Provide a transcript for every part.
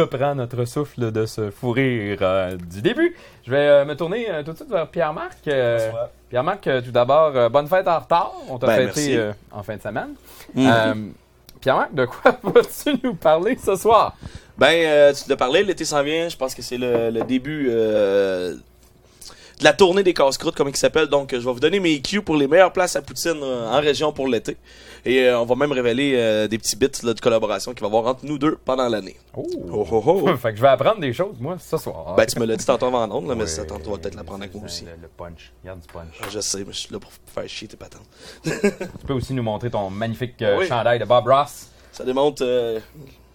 reprend notre souffle de ce fou rire euh, du début, je vais euh, me tourner euh, tout de suite vers Pierre-Marc. Pierre-Marc, tout d'abord, bonne fête en retard. On t'a Ben, fêté en fin de semaine. Euh, Pierre-Marc, de quoi vas-tu nous parler ce soir? Ben, tu l'as parlé, l'été s'en vient. Je pense que c'est le, le début de la tournée des casse-croûtes, comme il s'appelle. Donc, je vais vous donner mes cues pour les meilleures places à Poutine en région pour l'été. Et euh, on va même révéler euh, des petits bits là, de collaboration qu'il va y avoir entre nous deux pendant l'année. Oh! Oh, oh, oh. fait que je vais apprendre des choses, moi, ce soir. ben, tu me l'as dit tantôt avant l'onde, là, mais ça tantôt, on va peut-être l'apprendre avec moi aussi. Le, le punch. Regarde du punch. Je sais, mais je suis là pour faire chier tes patentes. Tu peux aussi nous montrer ton magnifique euh, Oui. chandail de Bob Ross. Ça démontre euh,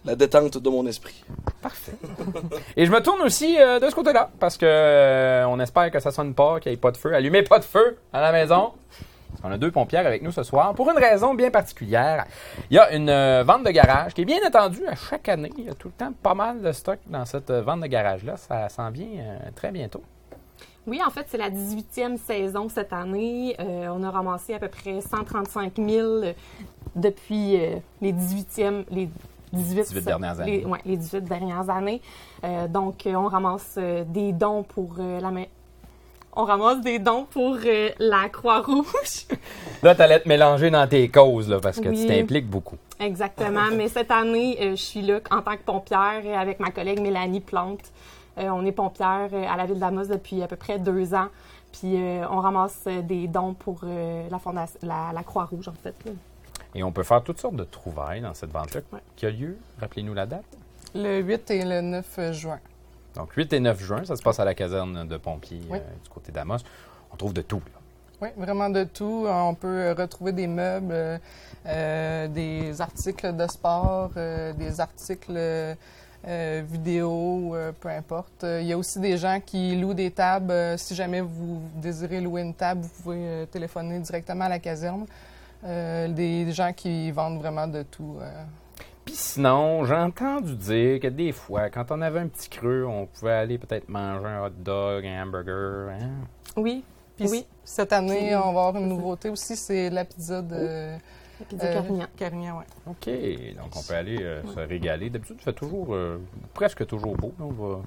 la détente de mon esprit. Parfait. Et je me tourne aussi euh, de ce côté-là, parce que euh, on espère que ça sonne pas, qu'il n'y ait pas de feu. Allumez pas de feu à la maison. Parce qu'on a deux pompières avec nous ce soir pour une raison bien particulière. Il y a une euh, vente de garage qui est bien attendue à chaque année. Il y a tout le temps pas mal de stock dans cette euh, vente de garage-là. Ça s'en vient euh, très bientôt. Oui, en fait, c'est la 18e saison cette année. On a ramassé à peu près 135 000 depuis les 18e, les 18, 18 dernières années. Les, ouais, les 18 dernières années. Euh, donc, euh, on ramasse euh, des dons pour la main. On ramasse des dons pour euh, la Croix-Rouge. Là, tu allais te mélanger dans tes causes, là, parce que Oui. tu t'impliques beaucoup. Exactement. Mais cette année, euh, je suis là en tant que pompière avec ma collègue Mélanie Plante. Euh, on est pompière euh, à la ville d'Amos depuis à peu près deux ans. Puis euh, on ramasse des dons pour euh, la fondation, la, la Croix-Rouge, en fait. là. Et on peut faire toutes sortes de trouvailles dans cette vente-là Ouais. qui a lieu. Rappelez-nous la date. Le 8 et le 9 juin. Donc, 8 et 9 juin, ça se passe à la caserne de pompiers Oui. euh, du côté d'Amos. On trouve de tout. là. Oui, vraiment de tout. On peut retrouver des meubles, euh, euh, des articles de sport, euh, des articles euh, euh, vidéo, euh, peu importe. Euh, Il y a aussi des gens qui louent des tables. Euh, si jamais vous désirez louer une table, vous pouvez euh, téléphoner directement à la caserne. Euh, des gens qui vendent vraiment de tout. Puis sinon, j'ai entendu dire que des fois, quand on avait un petit creux, on pouvait aller peut-être manger un hot dog, un hamburger. hein? Oui, Puis Oui. cette année, Puis, on va avoir une ça. nouveauté aussi, c'est la pizza de la pizza euh, Carignan. Carignan, ouais. OK. Donc, on peut aller euh, se régaler. D'habitude, il fait toujours, euh, presque toujours beau. là. On va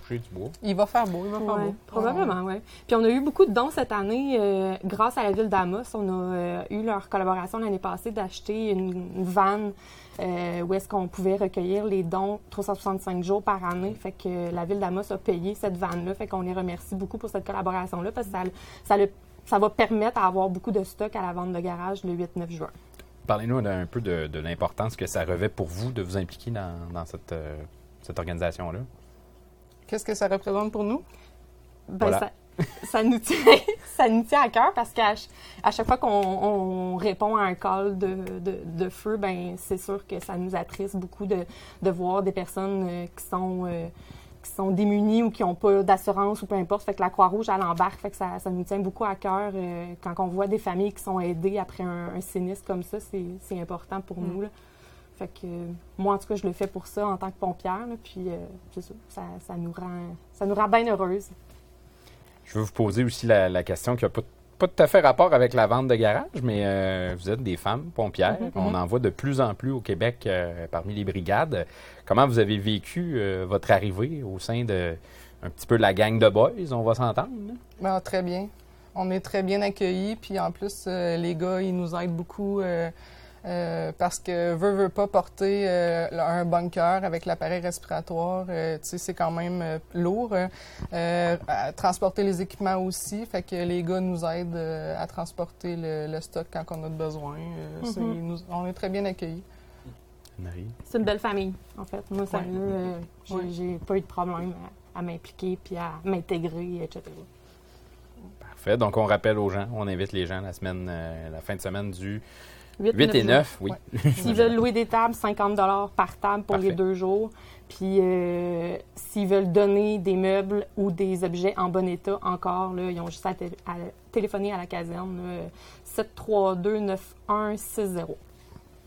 coucher du bois. Il va faire beau, il va faire Ouais, beau. probablement, oui. Puis on a eu beaucoup de dons cette année euh, grâce à la ville d'Amos. On a euh, eu leur collaboration l'année passée d'acheter une, une vanne euh, où est-ce qu'on pouvait recueillir les dons 365 jours par année. Fait que la ville d'Amos a payé cette vanne-là. Fait qu'on les remercie beaucoup pour cette collaboration-là parce que ça, ça, le- ça va permettre d'avoir beaucoup de stock à la vente de garage le 8-9 juin. Parlez-nous un peu de, de l'importance que ça revêt pour vous de vous impliquer dans, dans cette, euh, cette organisation-là. Qu'est-ce que ça représente pour nous? Ben, Voilà. ça, ça nous tient, ça nous tient à cœur parce qu'à à chaque fois qu'on on répond à un call de, de, de feu, ben c'est sûr que ça nous attriste beaucoup de, de voir des personnes euh, qui sont euh, qui sont démunies ou qui n'ont pas d'assurance ou peu importe. Fait que la Croix-Rouge, elle embarque. Fait que ça, ça nous tient beaucoup à cœur euh, quand on voit des familles qui sont aidées après un, un sinistre comme ça. C'est important pour nous. Là. Fait que euh, moi, en tout cas, je le fais pour ça en tant que pompière. là, puis euh, c'est ça, ça, ça nous rend, ça nous rend bien heureuse. Je veux vous poser aussi la, la question qui n'a pas, pas tout à fait rapport avec la vente de garage, mais euh, vous êtes des femmes pompières. Mhm. On en voit de plus en plus au Québec euh, parmi les brigades. Comment vous avez vécu euh, votre arrivée au sein de un petit peu la gang de boys, on va s'entendre? Ben, très bien. On est très bien accueillis. Puis en plus, euh, les gars, ils nous aident beaucoup euh, parce que veut, veut pas porter euh, un bunker avec l'appareil respiratoire. euh, tu sais, c'est quand même euh, lourd. à transporter les équipements aussi. Fait que les gars nous aident euh, à transporter le, le stock quand on a besoin. Nous- on est très bien accueillis. Marie? C'est une belle famille, en fait. Moi, sérieux, euh, j'ai Ouais. pas eu de problème à, à m'impliquer puis à m'intégrer, etc. Parfait. Donc, on rappelle aux gens, on invite les gens la semaine, euh, la fin de semaine du 8, 8 et 9, oui. S'ils veulent louer des tables, 50 par table pour Parfait. les deux jours. Puis euh, s'ils veulent donner des meubles ou des objets en bon état, encore, là, ils ont juste à, té- à téléphoner à la caserne. là, 732-9160.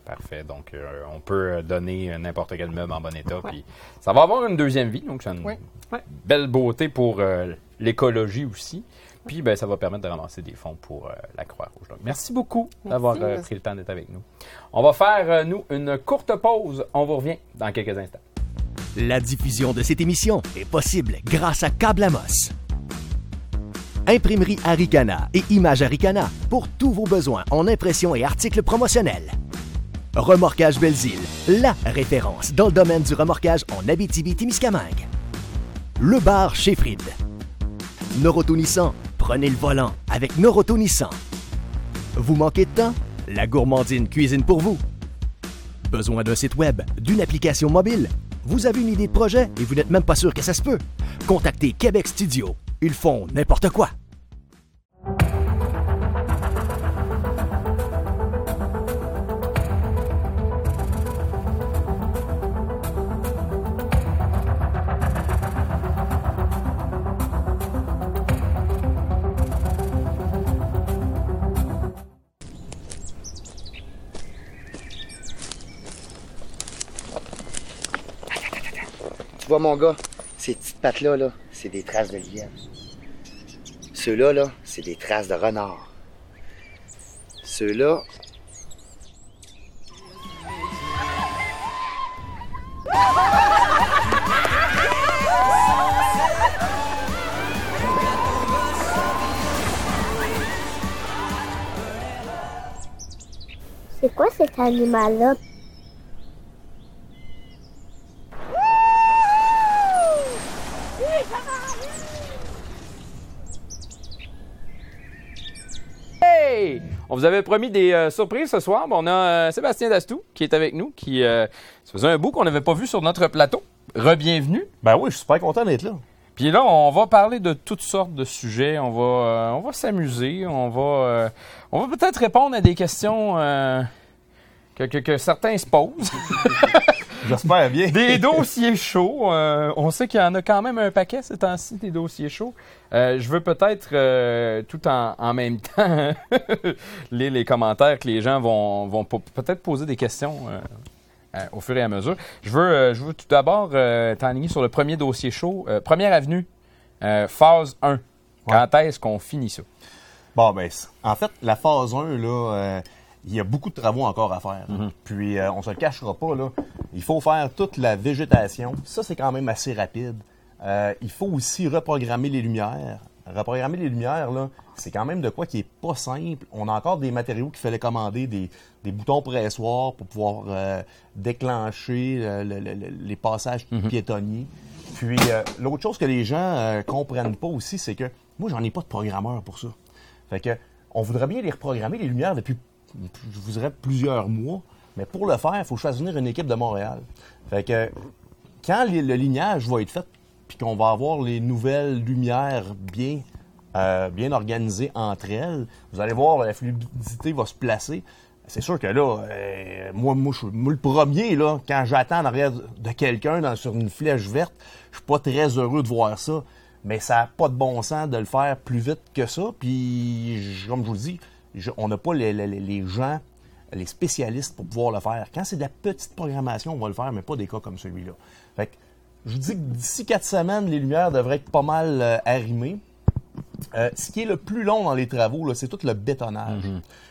Parfait. Donc, euh, on peut euh, donner euh, n'importe quel meuble en bon état. Ouais. Puis, ça va avoir une deuxième vie. Donc, c'est une. Ouais. belle beauté pour euh, l'écologie aussi. Puis, ben, ça va permettre de ramasser des fonds pour euh, la Croix-Rouge. Donc, merci beaucoup d'avoir euh, pris le temps d'être avec nous. On va faire, euh, nous, une courte pause. On vous revient dans quelques instants. La diffusion de cette émission est possible grâce à Câble Amos. Imprimerie Aricana et Image Aricana pour tous vos besoins en impression et articles promotionnels. Remorquage Belzile, la référence dans le domaine du remorquage en Abitibi-Témiscamingue. Le bar chez Fried. Noroto Nissan, prenez le volant avec Noroto Nissan. Vous manquez de temps? La gourmandine cuisine pour vous. Besoin d'un site web, d'une application mobile? Vous avez une idée de projet et vous n'êtes même pas sûr que ça se peut? Contactez Québec Studio. Ils font n'importe quoi. Vois, mon gars, ces petites pattes-là, là, c'est des traces de lièvre. Ceux-là, là, c'est des traces de renard. Ceux-là. C'est quoi cet animal-là? Hey! On vous avait promis des euh, surprises ce soir. Bon, on a euh, Sébastien Dastou qui est avec nous, qui euh, ça faisait un bout qu'on n'avait pas vu sur notre plateau. Rebienvenue. Ben oui, je suis super content d'être là. Puis là, on va parler de toutes sortes de sujets. On va, euh, on va s'amuser. On va, on va peut-être répondre à des questions que, que- que certains se posent. J'espère bien. des dossiers chauds. euh, on sait qu'il y en a quand même un paquet ces temps-ci, des dossiers chauds. Euh, je veux peut-être, euh, tout en, en même temps, lire les commentaires que les gens vont, vont peut-être poser des questions au fur et à mesure. Je veux, je veux tout d'abord t'enligner sur le premier dossier chaud. Première avenue, phase 1. Quand est-ce qu'on finit ça? Bon, ben, en fait, la phase 1, là, il y a beaucoup de travaux encore à faire. Puis, euh, on se le cachera pas, là. Il faut faire toute la végétation. Ça, c'est quand même assez rapide. Euh, il faut aussi reprogrammer les lumières. Reprogrammer les lumières, là, c'est quand même de quoi qui est pas simple. On a encore des matériaux qu'il fallait commander, des, des boutons pressoirs pour pouvoir euh, déclencher euh, le- le- le- les passages piétonniers. Puis, euh, l'autre chose que les gens euh, comprennent pas aussi, c'est que moi, j'en ai pas de programmeur pour ça. Fait que, on voudrait bien les reprogrammer, les lumières, depuis, je vous dirais, plusieurs mois. Mais pour le faire, il faut choisir une équipe de Montréal. Fait que, quand le lignage va être fait, puis qu'on va avoir les nouvelles lumières bien, euh, bien organisées entre elles, vous allez voir, la fluidité va se placer. C'est sûr que là, euh, moi, moi, je- moi, le premier, là, quand j'attends en arrière de quelqu'un sur une flèche verte, je suis pas très heureux de voir ça. Mais ça n'a pas de bon sens de le faire plus vite que ça. Puis, comme je vous le dis, je- on n'a pas les, les- les gens, les spécialistes pour pouvoir le faire. Quand c'est de la petite programmation, on va le faire, mais pas des cas comme celui-là. Fait que, je vous dis que d'ici quatre semaines, les lumières devraient être pas mal euh, arrimées. Euh, ce qui est le plus long dans les travaux, c'est tout le bétonnage.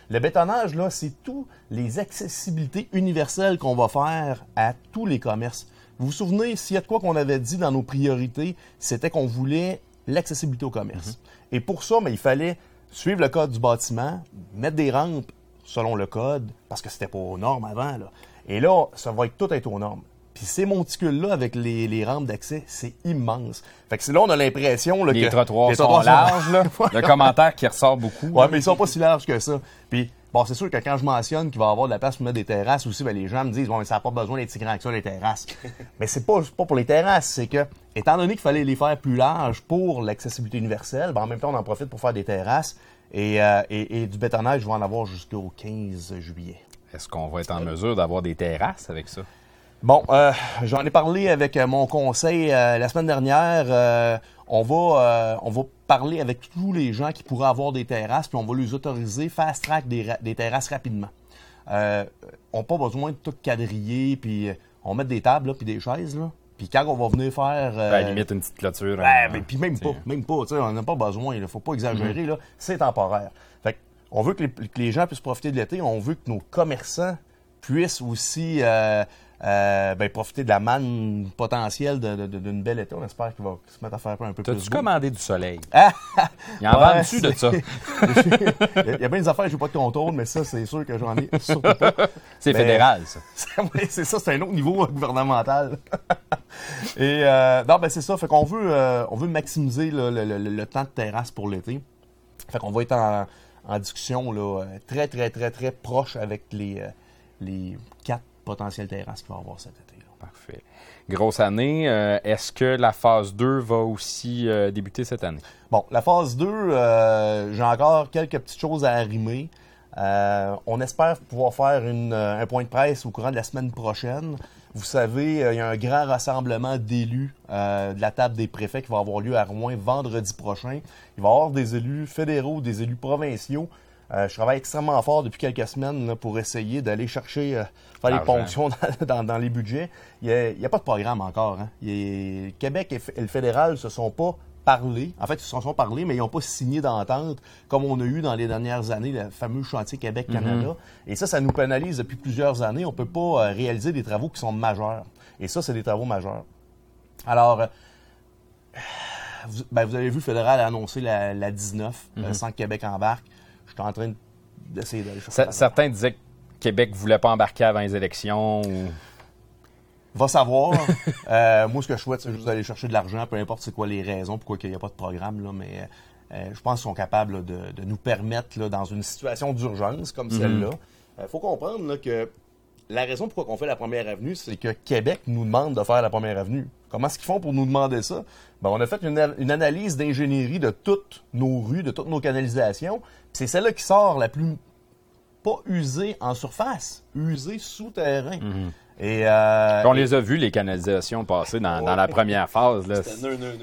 Le bétonnage, là, c'est tous les accessibilités universelles qu'on va faire à tous les commerces. Vous vous souvenez, s'il y a de quoi qu'on avait dit dans nos priorités, c'était qu'on voulait l'accessibilité au commerce. Et pour ça, ben, il fallait suivre le code du bâtiment, mettre des rampes selon le code, parce que c'était pas aux normes avant. Là. Et là, ça va être tout être aux normes. Puis ces monticules-là, avec les, les rampes d'accès, c'est immense. Fait que c'est là, on a l'impression là, Les que... trottoirs les sont larges. Là. Le commentaire qui ressort beaucoup. Ouais, mais ils sont pas si larges que ça. Puis, bon, c'est sûr que quand je mentionne qu'il va y avoir de la place pour mettre des terrasses aussi, ben, les gens me disent, ouais, mais ça n'a pas besoin d'être si grand que ça, les terrasses. mais c'est pas, pas pour les terrasses, c'est que, étant donné qu'il fallait les faire plus larges pour l'accessibilité universelle, ben, en même temps, on en profite pour faire des terrasses. Et, euh, et, et du bétonnage, je vais en avoir jusqu'au 15 juillet. Est-ce qu'on va être en mesure d'avoir des terrasses avec ça? Bon, euh, j'en ai parlé avec mon conseil euh, la semaine dernière. Euh, on va euh, on va parler avec tous les gens qui pourraient avoir des terrasses, puis on va les autoriser fast track des, ra- des terrasses rapidement. Euh, on n'a pas besoin de tout quadriller, puis euh, on met des tables là, puis des chaises là. Puis quand on va venir faire euh, Ben, limite, une petite clôture. ben, hein, ben, puis même t'sais. pas, même pas, tu sais, on n'a pas besoin, il faut pas Mhm. exagérer, là, c'est temporaire. Fait on veut que les, que les gens puissent profiter de l'été, on veut que nos commerçants puissent aussi euh, euh, ben, profiter de la manne potentielle d'une belle été. On espère qu'il va se mettre à faire un peu plus T'as-tu commandé du soleil? Ah! Il en Ouais, vend-tu de ça? Il y a- il bien des affaires que je pas de contrôle, mais ça, c'est sûr que j'en ai surtout pas. C'est fédéral, ça. C'est ça, c'est un autre niveau euh, gouvernemental. Et euh, non, ben c'est ça. Fait qu'on veut, euh, on veut maximiser là, le, le- le- le temps de terrasse pour l'été. Fait qu'on va être en, en discussion là, très, très, très, très proche avec les, les quatre potentielles terrasses qu'il va y avoir cet été. là. Parfait. Grosse année. Euh, Est-ce que la phase 2 va aussi euh, débuter cette année? Bon, la phase 2, euh, j'ai encore quelques petites choses à arrimer. Euh, on espère pouvoir faire une, un point de presse au courant de la semaine prochaine. Vous savez, il y a un grand rassemblement d'élus euh, de la table des préfets qui va avoir lieu à Rouen vendredi prochain. Il va y avoir des élus fédéraux, des élus provinciaux. Euh, je travaille extrêmement fort depuis quelques semaines là, pour essayer d'aller chercher, euh, faire les ponctions dans, dans- dans les budgets. Il n'y a, pas de programme encore. Hein. Il y a- Québec et, le fédéral se sont pas parlé. En fait, ils se sont parlé, mais ils n'ont pas signé d'entente comme on a eu dans les dernières années, le fameux chantier Québec-Canada. Et ça, ça nous pénalise depuis plusieurs années. On ne peut pas euh, réaliser des travaux qui sont majeurs. Et ça, c'est des travaux majeurs. Alors, vous, ben, vous avez vu, le fédéral a annoncé la, la 19, euh, sans que Québec embarque. Je suis en train d'essayer d'aller chercher. Certains disaient que Québec voulait pas embarquer avant les élections. Ou... Va savoir. Euh, moi, ce que je souhaite, c'est juste d'aller chercher de l'argent, peu importe c'est quoi les raisons, pourquoi il n'y a pas de programme, là, mais euh, je pense qu'ils sont capables là, de, de nous permettre, là, dans une situation d'urgence comme celle-là, il faut comprendre que la raison pourquoi on fait la première avenue, c'est que Québec nous demande de faire la première avenue. Comment est-ce qu'ils font pour nous demander ça? Ben, on a fait une, une analyse d'ingénierie de toutes nos rues, de toutes nos canalisations. C'est celle-là qui sort la plus pas usée en surface, usée souterrain. Et euh, On les a vus, les canalisations passer dans, dans la première phase. C'était.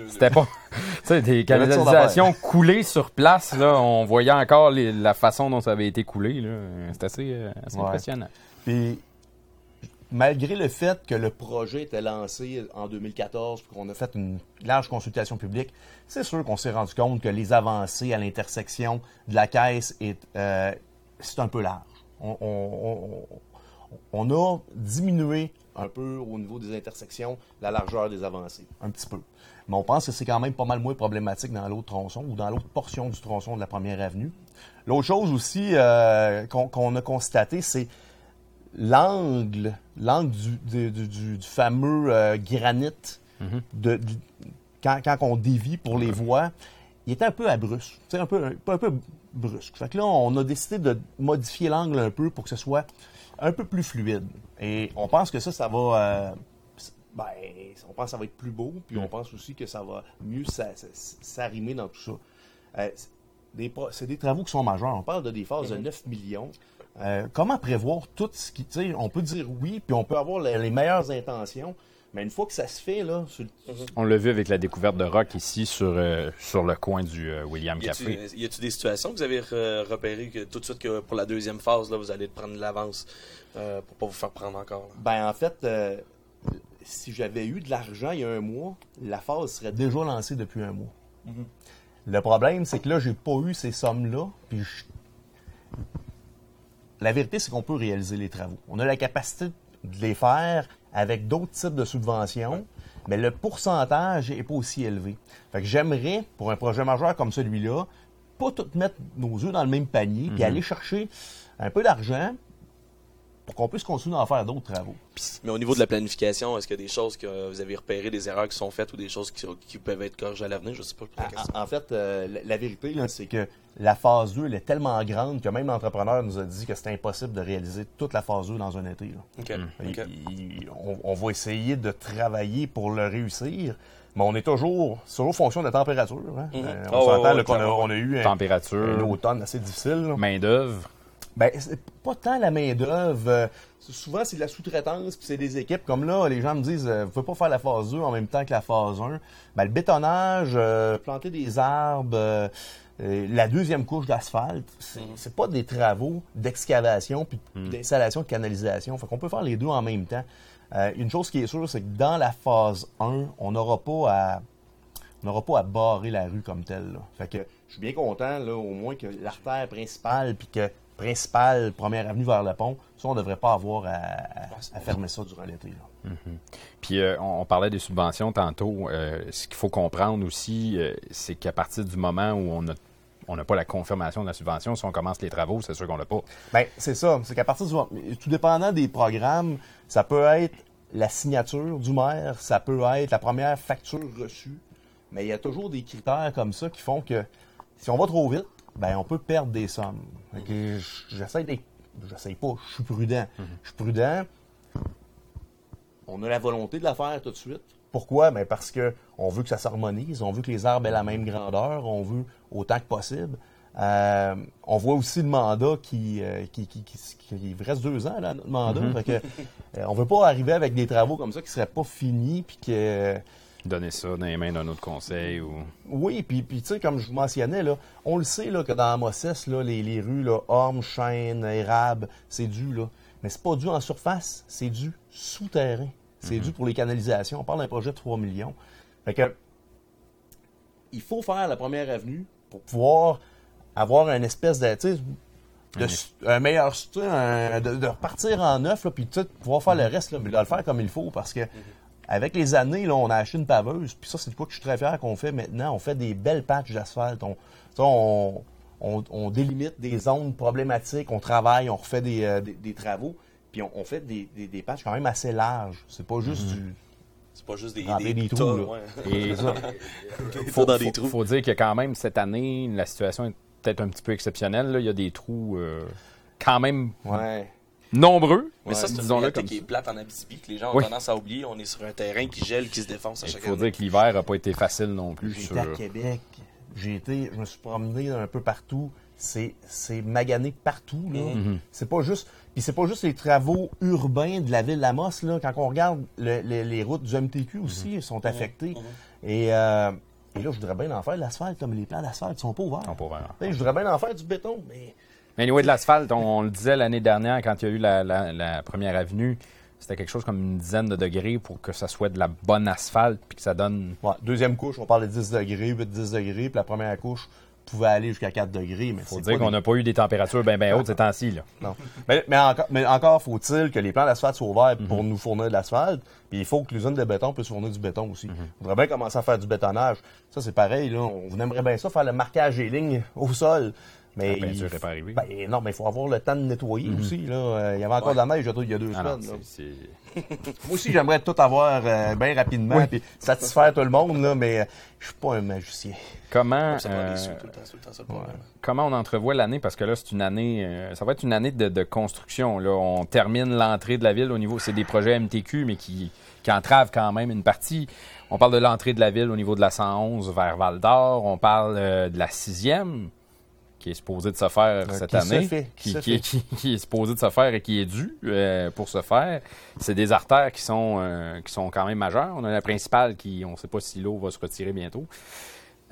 C'était pas. tu sais, des canalisations coulées sur place, là. On voyait encore les- la façon dont ça avait été coulé, là. C'est assez, euh, assez Ouais. impressionnant. Puis, malgré le fait que le projet était lancé en 2014, puis qu'on a fait une large consultation publique, c'est sûr qu'on s'est rendu compte que les avancées à l'intersection de la caisse, est, euh, c'est un peu large. On, a diminué un peu au niveau des intersections la largeur des avancées, un petit peu. Mais on pense que c'est quand même pas mal moins problématique dans l'autre tronçon ou dans l'autre portion du tronçon de la première avenue. L'autre chose aussi euh, qu'on a constaté, c'est l'angle, l'angle du, du- du- du- du fameux euh, granit, de, du- quand, quand on dévie pour les voies, il était un peu abrupte, un peu, un, peu- un peu brusque. Fait que là, on a décidé de modifier l'angle un peu pour que ce soit un peu plus fluide. Et on pense que ça, ça va... euh, ben, on pense que ça va être plus beau, puis on pense aussi que ça va mieux s'a- s'a- s'arrimer dans tout ça. Euh, c'est des pro- c'est des travaux qui sont majeurs. On parle de des phases de 9 millions. Euh, comment prévoir tout ce qui. Tu sais, on peut dire oui, puis on peut avoir les, les meilleures intentions, mais une fois que ça se fait, là, sur le- On l'a vu avec la découverte de rock ici sur, euh, sur le coin du euh, William Café. y a-tu des situations que vous avez re- repérées que tout de suite que pour la deuxième phase, là, vous allez prendre de l'avance euh, pour pas vous faire prendre encore? là? Ben, en fait, euh, si j'avais eu de l'argent il y a un mois, la phase serait déjà lancée depuis un mois. Le problème, c'est que là, j'ai pas eu ces sommes-là. Puis je- La vérité, c'est qu'on peut réaliser les travaux. On a la capacité de les faire avec d'autres types de subventions, mais le pourcentage n'est pas aussi élevé. Fait que j'aimerais, pour un projet majeur comme celui-là, pas tout mettre nos œufs dans le même panier, puis aller chercher un peu d'argent pour qu'on puisse continuer à en faire d'autres travaux. Mais au niveau de la planification, est-ce qu'il y a des choses que vous avez repérées, des erreurs qui sont faites ou des choses qui, qui peuvent être corrigées à l'avenir? Je sais pas. pour la question. En, en fait, euh, la, la vérité, c'est que la phase 2, elle est tellement grande que même l'entrepreneur nous a dit que c'était impossible de réaliser toute la phase 2 dans un été. là. OK. OK. Il- il- on, on va essayer de travailler pour le réussir, mais on est toujours, c'est toujours fonction de la température. hein. Mhm. Euh, Ah on ouais, s'entend qu'on a, clairement. on a eu un, un Température, automne assez difficile. main-d'œuvre. Ben, c'est pas tant la main-d'œuvre. euh, souvent, c'est de la sous-traitance, puis c'est des équipes. Comme là, les gens me disent, euh, vous pouvez pas faire la phase 2 en même temps que la phase 1. Ben, le bétonnage, euh, planter des arbres, euh, la deuxième couche d'asphalte, c'est c'est pas des travaux d'excavation puis d'installation de canalisation. Fait qu'on peut faire les deux en même temps. Une chose qui est sûre, c'est que dans la phase 1, on n'aura pas à on n'aura pas à barrer la rue comme telle. là. Fait que je suis bien content, là, au moins que l'artère principale, puis que principale, première avenue vers le pont, ça, on ne devrait pas avoir à, fermer ça durant l'été. là. Puis euh, on, on parlait des subventions tantôt. Euh, ce qu'il faut comprendre aussi, euh, c'est qu'à partir du moment où on a on n'a pas la confirmation de la subvention, si on commence les travaux, c'est sûr qu'on l'a pas. Ben, c'est ça. C'est qu'à partir du tout dépendant des programmes, ça peut être la signature du maire, ça peut être la première facture reçue, mais il y a toujours des critères comme ça qui font que si on va trop vite, ben on peut perdre des sommes. Fait que j- j'essaie d'être, j'essaie pas, je suis prudent. Je suis prudent. On a la volonté de la faire tout de suite. Pourquoi? Ben parce que on veut que ça s'harmonise, on veut que les arbres aient la même grandeur, on veut autant que possible. Euh, on voit aussi le mandat qui, euh, qui, qui, qui, qui- il reste deux ans, là, notre mandat. Fait que, euh, on veut pas arriver avec des travaux comme ça qui seraient pas finis, puis que, Donner ça dans les mains d'un autre conseil ou. oui, puis, puis tu sais, comme je vous mentionnais, là, on le sait là, que dans Mosses, là, les, les rues, là, Orme, Chêne, Érable, c'est dû, là. Mais c'est pas dû en surface, c'est dû souterrain. C'est dû pour les canalisations. On parle d'un projet de 3 millions. Fait que, il faut faire la première avenue pour pouvoir avoir une espèce de, un meilleur, un- de, de repartir en neuf, là, puis de pouvoir faire le reste, là, mais de le faire comme il faut, parce que avec les années, là, on a acheté une paveuse, puis ça, c'est quoi que je suis très fier qu'on fait maintenant. On fait des belles patchs d'asphalte. On, tu sais, on, on- on délimite des zones problématiques, on travaille, on refait des, euh, des- des travaux, puis on, on fait des, des, des patchs quand même assez larges. C'est pas juste du... C'est pas juste des, trous, là. ouais. Et Des faut, tas dans des faut- faut dire que quand même, cette année, la situation est peut-être un petit peu exceptionnelle. là. Il y a des trous euh, quand même Ouais. Nombreux. Mais ça, c'est une réalité comme qui est plate en Abitibi, que les gens ont Oui. tendance à oublier. On est sur un terrain qui gèle, qui se défonce à Il chaque faut année. dire que l'hiver n'a pas été facile non plus. Été à Québec. J'ai été, je me suis promené un peu partout. C'est, c'est magané partout. Là. Mhm. C'est pas juste, puis c'est pas juste les travaux urbains de la ville d'Amos. Là. Quand on regarde le- le- les routes du MTQ aussi, elles sont affectées. Et, euh, et là, je voudrais bien en faire de l'asphalte, comme les plans d'asphalte sont pas ouverts. Je voudrais bien en faire du béton, mais Mais anyway, de l'asphalte, on, on le disait l'année dernière quand il y a eu la, la- la première avenue, c'était quelque chose comme une dizaine de degrés pour que ça soit de la bonne asphalte puis que ça donne. ouais, deuxième couche, on parle de 10 degrés, 8-10 degrés, puis la première couche pouvait aller jusqu'à 4 degrés. Mais Faut dire qu'on n'a pas eu des températures bien bien hautes ces temps-ci. là. Non. Mais, mais encore, mais encore faut-il que les plans d'asphalte soient ouverts pour nous fournir de l'asphalte. Puis il faut que l'usine de béton puisse fournir du béton aussi. On voudrait bien commencer à faire du bétonnage. Ça, c'est pareil. Là. On aimerait bien ça, faire le marquage des lignes au sol. Mais La peinture il- est pas arrivée. Ben, non, mais il faut avoir le temps de nettoyer aussi. Là. Euh, Il y avait encore de la neige il y a deux Ah non, semaines. Moi aussi, j'aimerais tout avoir euh, bien rapidement puis satisfaire tout le monde, là, mais euh, je suis pas un magicien. Comment, euh, comment on entrevoit l'année? Parce que là, c'est une année, euh, ça va être une année de, de construction. Là. On termine l'entrée de la ville au niveau, c'est des projets MTQ, mais qui, qui entravent quand même une partie. On parle de l'entrée de la ville au niveau de la 111 vers Val d'Or. On parle euh, de la sixième, qui est supposée de se faire Euh, cette qui se année. fait, qui qui, se qui- fait. qui- qui est supposée de se faire et qui est due euh, pour se faire. C'est des artères qui sont, euh, qui sont quand même majeures. On a la principale qui, on ne sait pas si l'eau va se retirer bientôt.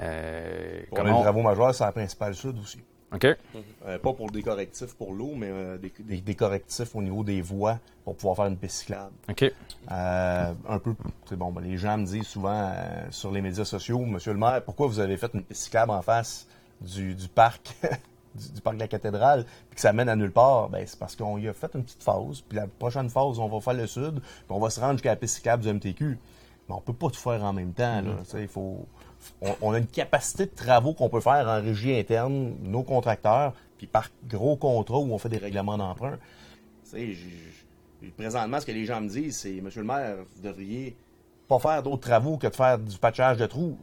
Euh, Pour les on- travaux majeurs, c'est la principale sud aussi. OK. Euh, pas pour des correctifs pour l'eau, mais euh, des, des- des correctifs au niveau des voies pour pouvoir faire une piste cyclable. OK. Euh, un peu, c'est bon, ben, les gens me disent souvent euh, sur les médias sociaux, Monsieur le maire, pourquoi vous avez fait une piste cyclable en face du, du parc, du, du parc de la cathédrale, puis que ça mène à nulle part? Ben, c'est parce qu'on y a fait une petite phase, puis la prochaine phase, on va faire le sud, puis on va se rendre jusqu'à la piste cyclable du MTQ. Mais on peut pas tout faire en même temps, là. Sais, Il faut, on, on a une capacité de travaux qu'on peut faire en régie interne, nos contracteurs, puis par gros contrat où on fait des règlements d'emprunt. Présentement, ce que les gens me disent, c'est Monsieur le maire, vous devriez pas faire d'autres travaux que de faire du patchage de trous.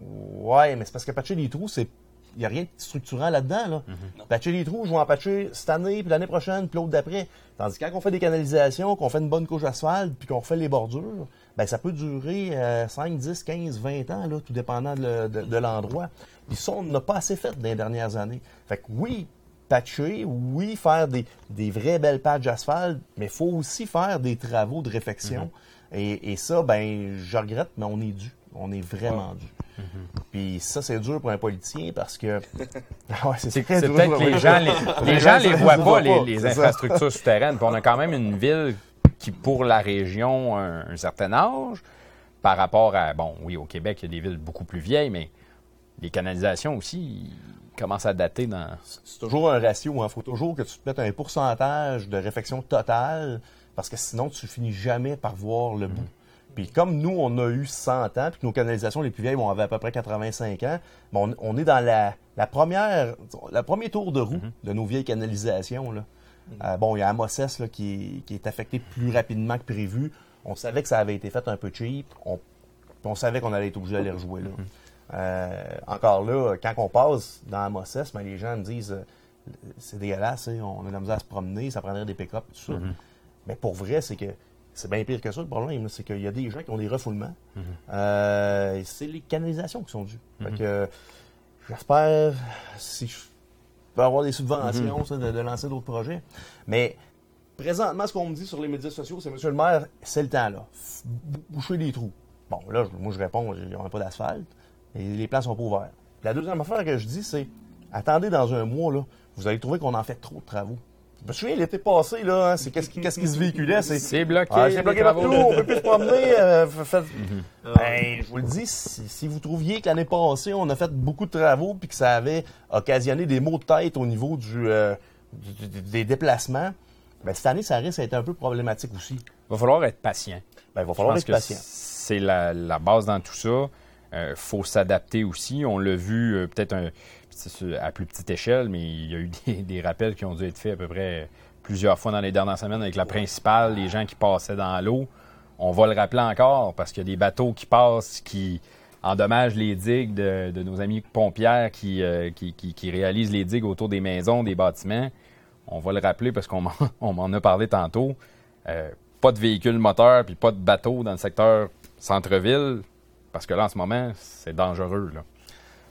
Ouais, mais c'est parce que patcher des trous, c'est. Il n'y a rien de structurant là-dedans. Là. Patcher des trous, je vais en patcher cette année, puis l'année prochaine, puis l'autre d'après. Tandis que quand on fait des canalisations, qu'on fait une bonne couche d'asphalte, puis qu'on refait les bordures, ben ça peut durer euh, 5, 10, 15, 20 ans, là, tout dépendant de, le- de- de l'endroit. Puis ça, on n'a pas assez fait dans les dernières années. Fait que oui, patcher, oui, faire des, des vraies belles patchs d'asphalte, mais il faut aussi faire des travaux de réfection. et, et ça, ben, je regrette, mais on est dû. On est vraiment dû. Puis ça, c'est dur pour un politicien parce que. Ah ouais, C'est peut-être que les gens les, les gens les voient pas, les, infrastructures souterraines. Puis on a quand même une ville qui, pour la région, a un, un certain âge par rapport à, bon, oui, au Québec, il y a des villes beaucoup plus vieilles, mais les canalisations aussi, commence à dater dans. c'est toujours un ratio. Il faut toujours que tu te mettes un pourcentage de réfection totale parce que sinon, tu finis jamais par voir le bout. Puis comme nous, on a eu 100 ans, puis que nos canalisations les plus vieilles, on avait à peu près 85 ans, on, on est dans la, la première, le premier tour de roue de nos vieilles canalisations. Là. Euh, bon, il y a Amosses là, qui, est, qui est affecté plus rapidement que prévu. On savait que ça avait été fait un peu cheap. On, on savait qu'on allait être obligé d'aller rejouer là. Euh, encore là, quand on passe dans Amosses, ben, les gens me disent euh, c'est dégueulasse, hein, on a de la misère à se promener, ça prendrait des pick-up, tout ça. Mais pour vrai, c'est que c'est bien pire que ça, le problème. C'est qu'il y a des gens qui ont des refoulements. Euh, et c'est les canalisations qui sont dues. Fait que, euh, j'espère, si je peux avoir des subventions, ça, de, de lancer d'autres projets. Mais présentement, ce qu'on me dit sur les médias sociaux, c'est Monsieur le maire, c'est le temps, là. Boucher les trous. Bon, là, moi, je réponds, il n'y aura pas d'asphalte. Et les plans sont pas ouverts. La deuxième affaire que je dis, c'est attendez dans un mois, là, vous allez trouver qu'on en fait trop de travaux. Je me souviens, l'été passé, là, hein, c'est qu'est-ce qui, se véhiculait? C'est bloqué. ah, c'est bloqué travaux. partout, on peut plus se promener. euh, faites- Ben, je vous le dis, si, si vous trouviez que l'année passée, on a fait beaucoup de travaux puis que ça avait occasionné des maux de tête au niveau du, euh, du- du- des déplacements, ben, cette année, ça risque d'être un peu problématique aussi. Il va falloir être patient. Ben, il va Je falloir pense être patient. c'est la, la base dans tout ça. Il faut s'adapter aussi. On l'a vu euh, peut-être un- à plus petite échelle, mais il y a eu des, rappels qui ont dû être faits à peu près plusieurs fois dans les dernières semaines avec la principale, les gens qui passaient dans l'eau. On va le rappeler encore parce qu'il y a des bateaux qui passent qui endommagent les digues de, nos amis pompières qui, euh, qui, réalisent les digues autour des maisons, des bâtiments. On va le rappeler parce qu'on m'en- a parlé tantôt. Euh, pas de véhicules moteurs puis pas de bateaux dans le secteur centre-ville parce que là, en ce moment, c'est dangereux.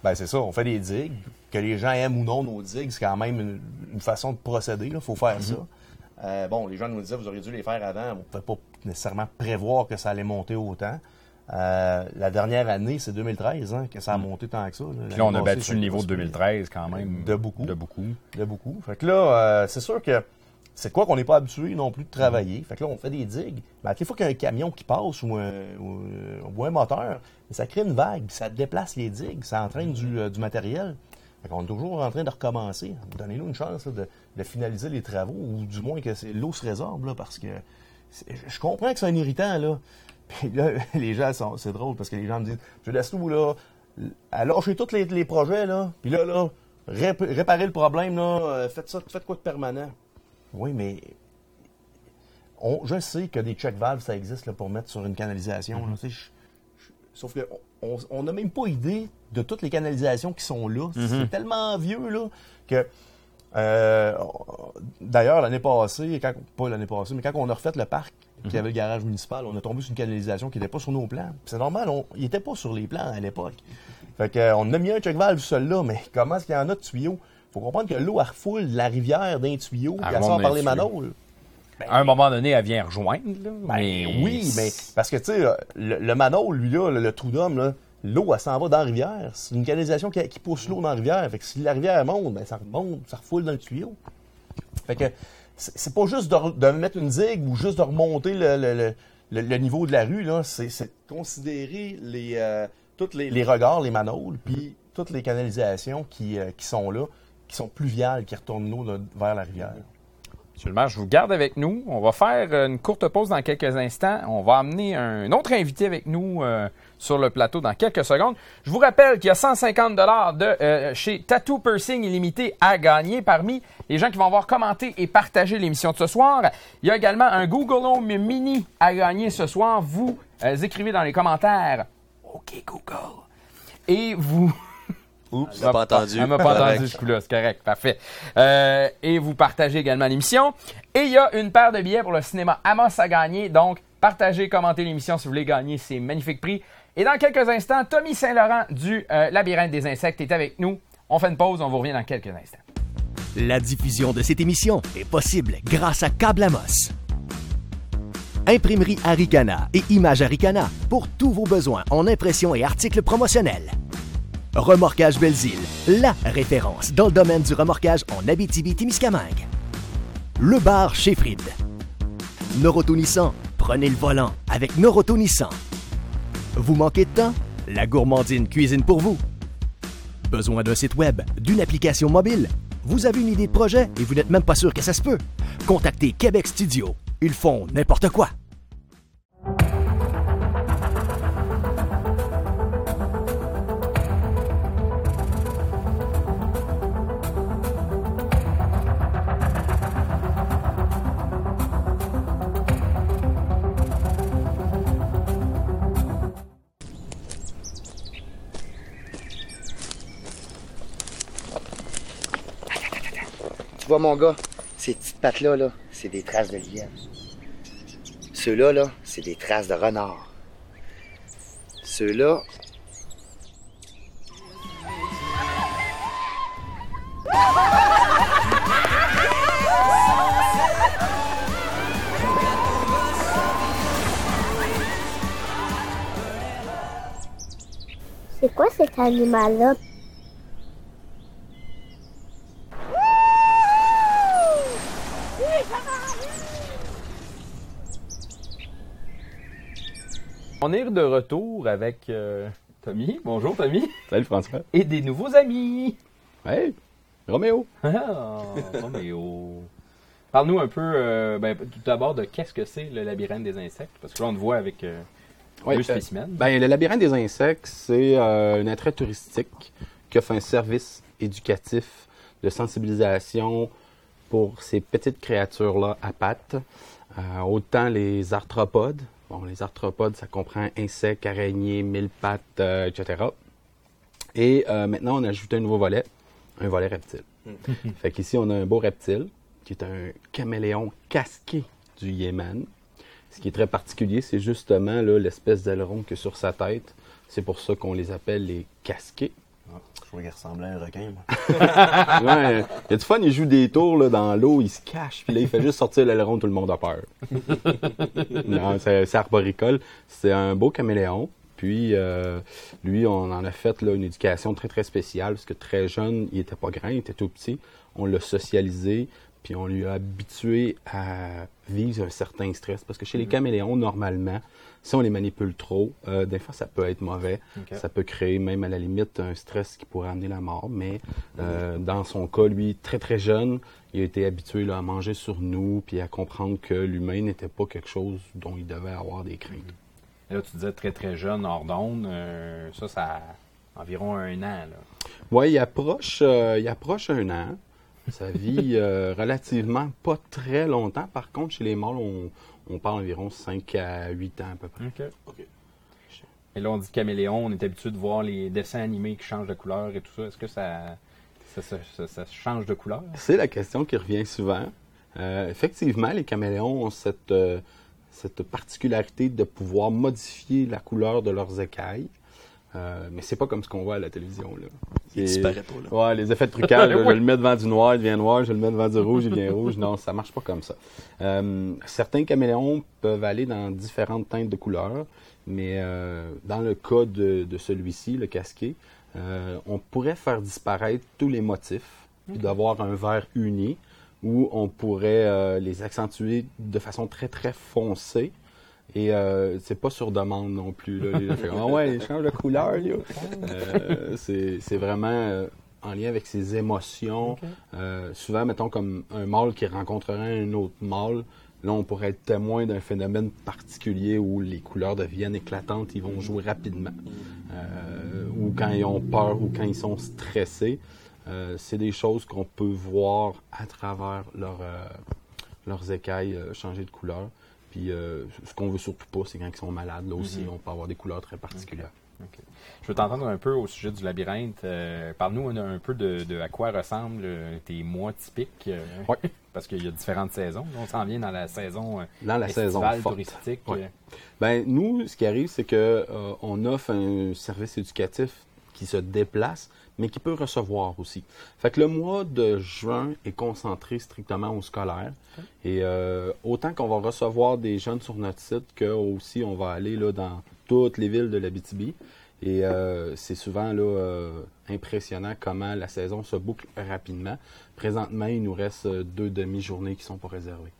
Ben, c'est ça, on fait des digues. Que les gens aiment ou non nos digues, c'est quand même une, une façon de procéder. Il faut faire ça. Euh, bon, les gens nous disaient, vous auriez dû les faire avant. On ne pouvait pas nécessairement prévoir que ça allait monter autant. Euh, la dernière année, c'est 2013 hein, que ça a monté tant que ça. Puis là, on a battu le niveau de 2013 quand même. De beaucoup. De beaucoup. De beaucoup. Fait que là, euh, c'est sûr que c'est quoi qu'on n'est pas habitué non plus de travailler. Fait que là, on fait des digues. Mais à chaque qu'il y a un camion qui passe ou un, ou, euh, un moteur, ça crée une vague, ça déplace les digues, ça entraîne du, euh, du matériel. Fait qu'on est toujours en train de recommencer. Donnez-nous une chance de, finaliser les travaux, ou du moins que l'eau se résorbe, là, parce que je- comprends que c'est un irritant, là. Puis là, les gens. C'est drôle parce que les gens me disent Je laisse tout, là, à lâcher tous les, projets, là. Puis là, là, rép- réparer le problème, là, euh, faites ça, faites quoi de permanent. Oui, mais on- je sais que des check valves, ça existe là, pour mettre sur une canalisation. je- je- sauf qu'on on n'a même pas idée de toutes les canalisations qui sont là. C'est tellement vieux là, que. euh, D'ailleurs, l'année passée, quand, pas l'année passée, mais quand on a refait le parc, qui avait le garage municipal, on a tombé sur une canalisation qui n'était pas sur nos plans. C'est normal, on, il n'était pas sur les plans à l'époque. Fait que, euh, on a mis un check valve seul là, mais comment est-ce qu'il y en a de tuyaux? Faut comprendre que l'eau, elle refoule de la rivière d'un tuyau, puis elle sort par les les tuyaux. manôles. À un moment donné, elle vient rejoindre. Là, Ben mais oui, mais parce que, tu sais, le, le manôle, lui, là, le, le trou d'homme, l'eau, elle s'en va dans la rivière. C'est une canalisation qui, qui pousse l'eau dans la rivière. Fait que si la rivière monte, ben, ça remonte, ça refoule dans le tuyau. Fait que c'est pas juste de, re- de mettre une digue ou juste de remonter le, niveau de la rue, là. C'est considérer les, euh, tous les, les regards, les manôles, puis toutes les canalisations qui, euh, qui sont là, qui sont pluviales, qui retournent l'eau vers la rivière. Monsieur le je vous garde avec nous. On va faire euh, une courte pause dans quelques instants. On va amener un autre invité avec nous euh, sur le plateau dans quelques secondes. Je vous rappelle qu'il y a 150 dollars de euh, chez Tattoo Piercing Illimité à gagner parmi les gens qui vont avoir commenté et partagé l'émission de ce soir. Il y a également un Google Home Mini à gagner ce soir. Vous écrivez dans les commentaires OK Google et vous Oups, j'ai pas entendu. elle m'a pas Correct. entendu ce coup-là, c'est correct, parfait. Euh, et vous partagez également l'émission. Et il y a une paire de billets pour le cinéma Amos à gagner. Donc, partagez, commentez l'émission si vous voulez gagner ces magnifiques prix. Et dans quelques instants, Tommy Saint-Laurent du euh, Labyrinthe des insectes est avec nous. On fait une pause, on vous revient dans quelques instants. La diffusion de cette émission est possible grâce à Câble Amos. Imprimerie Aricana et Image Aricana pour tous vos besoins en impression et articles promotionnels. Remorquage Belzile, la référence dans le domaine du remorquage en Abitibi-Témiscamingue. Le bar chez Fried. Noroto prenez le volant avec Noroto Nissan. Vous manquez de temps? La gourmandine cuisine pour vous. Besoin d'un site web, d'une application mobile? Vous avez une idée de projet et vous n'êtes même pas sûr que ça se peut? Contactez Québec Studio. Ils font n'importe quoi. Vois, mon gars, ces petites pattes-là, là, c'est des traces de lièvre. Ceux-là, là, c'est des traces de renard. Ceux-là, C'est quoi cet animal-là? On est de retour avec euh, Tommy. Bonjour Tommy. Salut François. Et des nouveaux amis. Hey, Roméo. Ah, Roméo. Parle-nous un peu, euh, ben, tout d'abord, de qu'est-ce que c'est le labyrinthe des insectes. Parce que là, on te voit avec euh, Ouais, deux spécimens. Ben, le labyrinthe des insectes, c'est un attrait touristique qui offre un service éducatif de sensibilisation pour ces petites créatures-là à pattes. Autant les arthropodes. Bon, les arthropodes, ça comprend insectes, araignées, mille pattes, euh, etc. Et euh, maintenant, on a ajouté un nouveau volet, un volet reptile. fait qu'ici, on a un beau reptile qui est un caméléon casqué du Yémen. Ce qui est très particulier, c'est justement l'espèce d'aileron que sur sa tête. C'est pour ça qu'on les appelle les casqués. Je trouvais qu'il ressemblait à un requin, moi. Ouais, il y a du fun, il joue des tours là, dans l'eau, il se cache, puis là, il fait juste sortir l'aileron, tout le monde a peur. non, c'est c'est arboricole. C'est un beau caméléon. Puis, euh, lui, on en a fait là, une éducation très, très spéciale, parce que très jeune, il était pas grand, il était tout petit. On l'a socialisé, puis on lui a habitué à vivre un certain stress. Parce que chez les caméléons, normalement, si on les manipule trop, euh, des fois, ça peut être mauvais. Ça peut créer même à la limite un stress qui pourrait amener la mort. Mais euh, dans son cas, lui, très très jeune, il a été habitué là, à manger sur nous, puis à comprendre que l'humain n'était pas quelque chose dont il devait avoir des craintes. Et Là, tu disais très très jeune, hors d'onde. euh, ça, ça a environ un an. Là. Oui, il approche, il approche un an. Ça vit euh, relativement pas très longtemps. Par contre, chez les mâles, on, on parle environ 5 à 8 ans à peu près. OK. Ok. Et là, on dit caméléon. On est habitué de voir les dessins animés qui changent de couleur et tout ça. Est-ce que ça, ça, ça- ça- ça change de couleur? C'est la question qui revient souvent. Euh, effectivement, les caméléons ont cette, euh, cette particularité de pouvoir modifier la couleur de leurs écailles. Euh, mais c'est pas comme ce qu'on voit à la télévision. Là. Il disparaît pas, là. Ouais, les effets de trucage, là, je Oui. le mets devant du noir, il devient noir, je le mets devant du rouge, il devient rouge. Non, ça marche pas comme ça. Euh, certains caméléons peuvent aller dans différentes teintes de couleurs, mais euh, dans le cas de, de celui-ci, le casqué, euh, on pourrait faire disparaître tous les motifs, puis d'avoir un vert uni, où on pourrait euh, les accentuer de façon très très foncée. Et euh, c'est pas sur demande non plus. Là. Les gens font, ah ouais, change de couleur. Euh, c'est vraiment euh, en lien avec ses émotions. Euh, souvent, mettons comme un mâle qui rencontrerait un autre mâle, là, on pourrait être témoin d'un phénomène particulier où les couleurs deviennent éclatantes, ils vont jouer rapidement. Ou quand ils ont peur ou quand ils sont stressés. C'est des choses qu'on peut voir à travers leur, leurs écailles changer de couleur. Puis euh, ce qu'on veut surtout pas, c'est quand ils sont malades. Là aussi, on peut avoir des couleurs très particulières. Je veux t'entendre un peu au sujet du labyrinthe. Euh, Parle-nous un, un peu de, de à quoi ressemblent euh, tes mois typiques. euh, Ouais. Parce qu'il y a différentes saisons. On s'en vient dans la saison Dans la saison forte. touristique. Ben, nous, ce qui arrive, c'est que on offre un service éducatif qui se déplace, mais qui peut recevoir aussi. Fait que le mois de juin est concentré strictement au scolaire. Et euh, autant qu'on va recevoir des jeunes sur notre site, que aussi on va aller là, dans toutes les villes de l'Abitibi. Et euh, c'est souvent euh, impressionnant comment la saison se boucle rapidement. Présentement, il nous reste deux demi-journées qui sont pas réservées.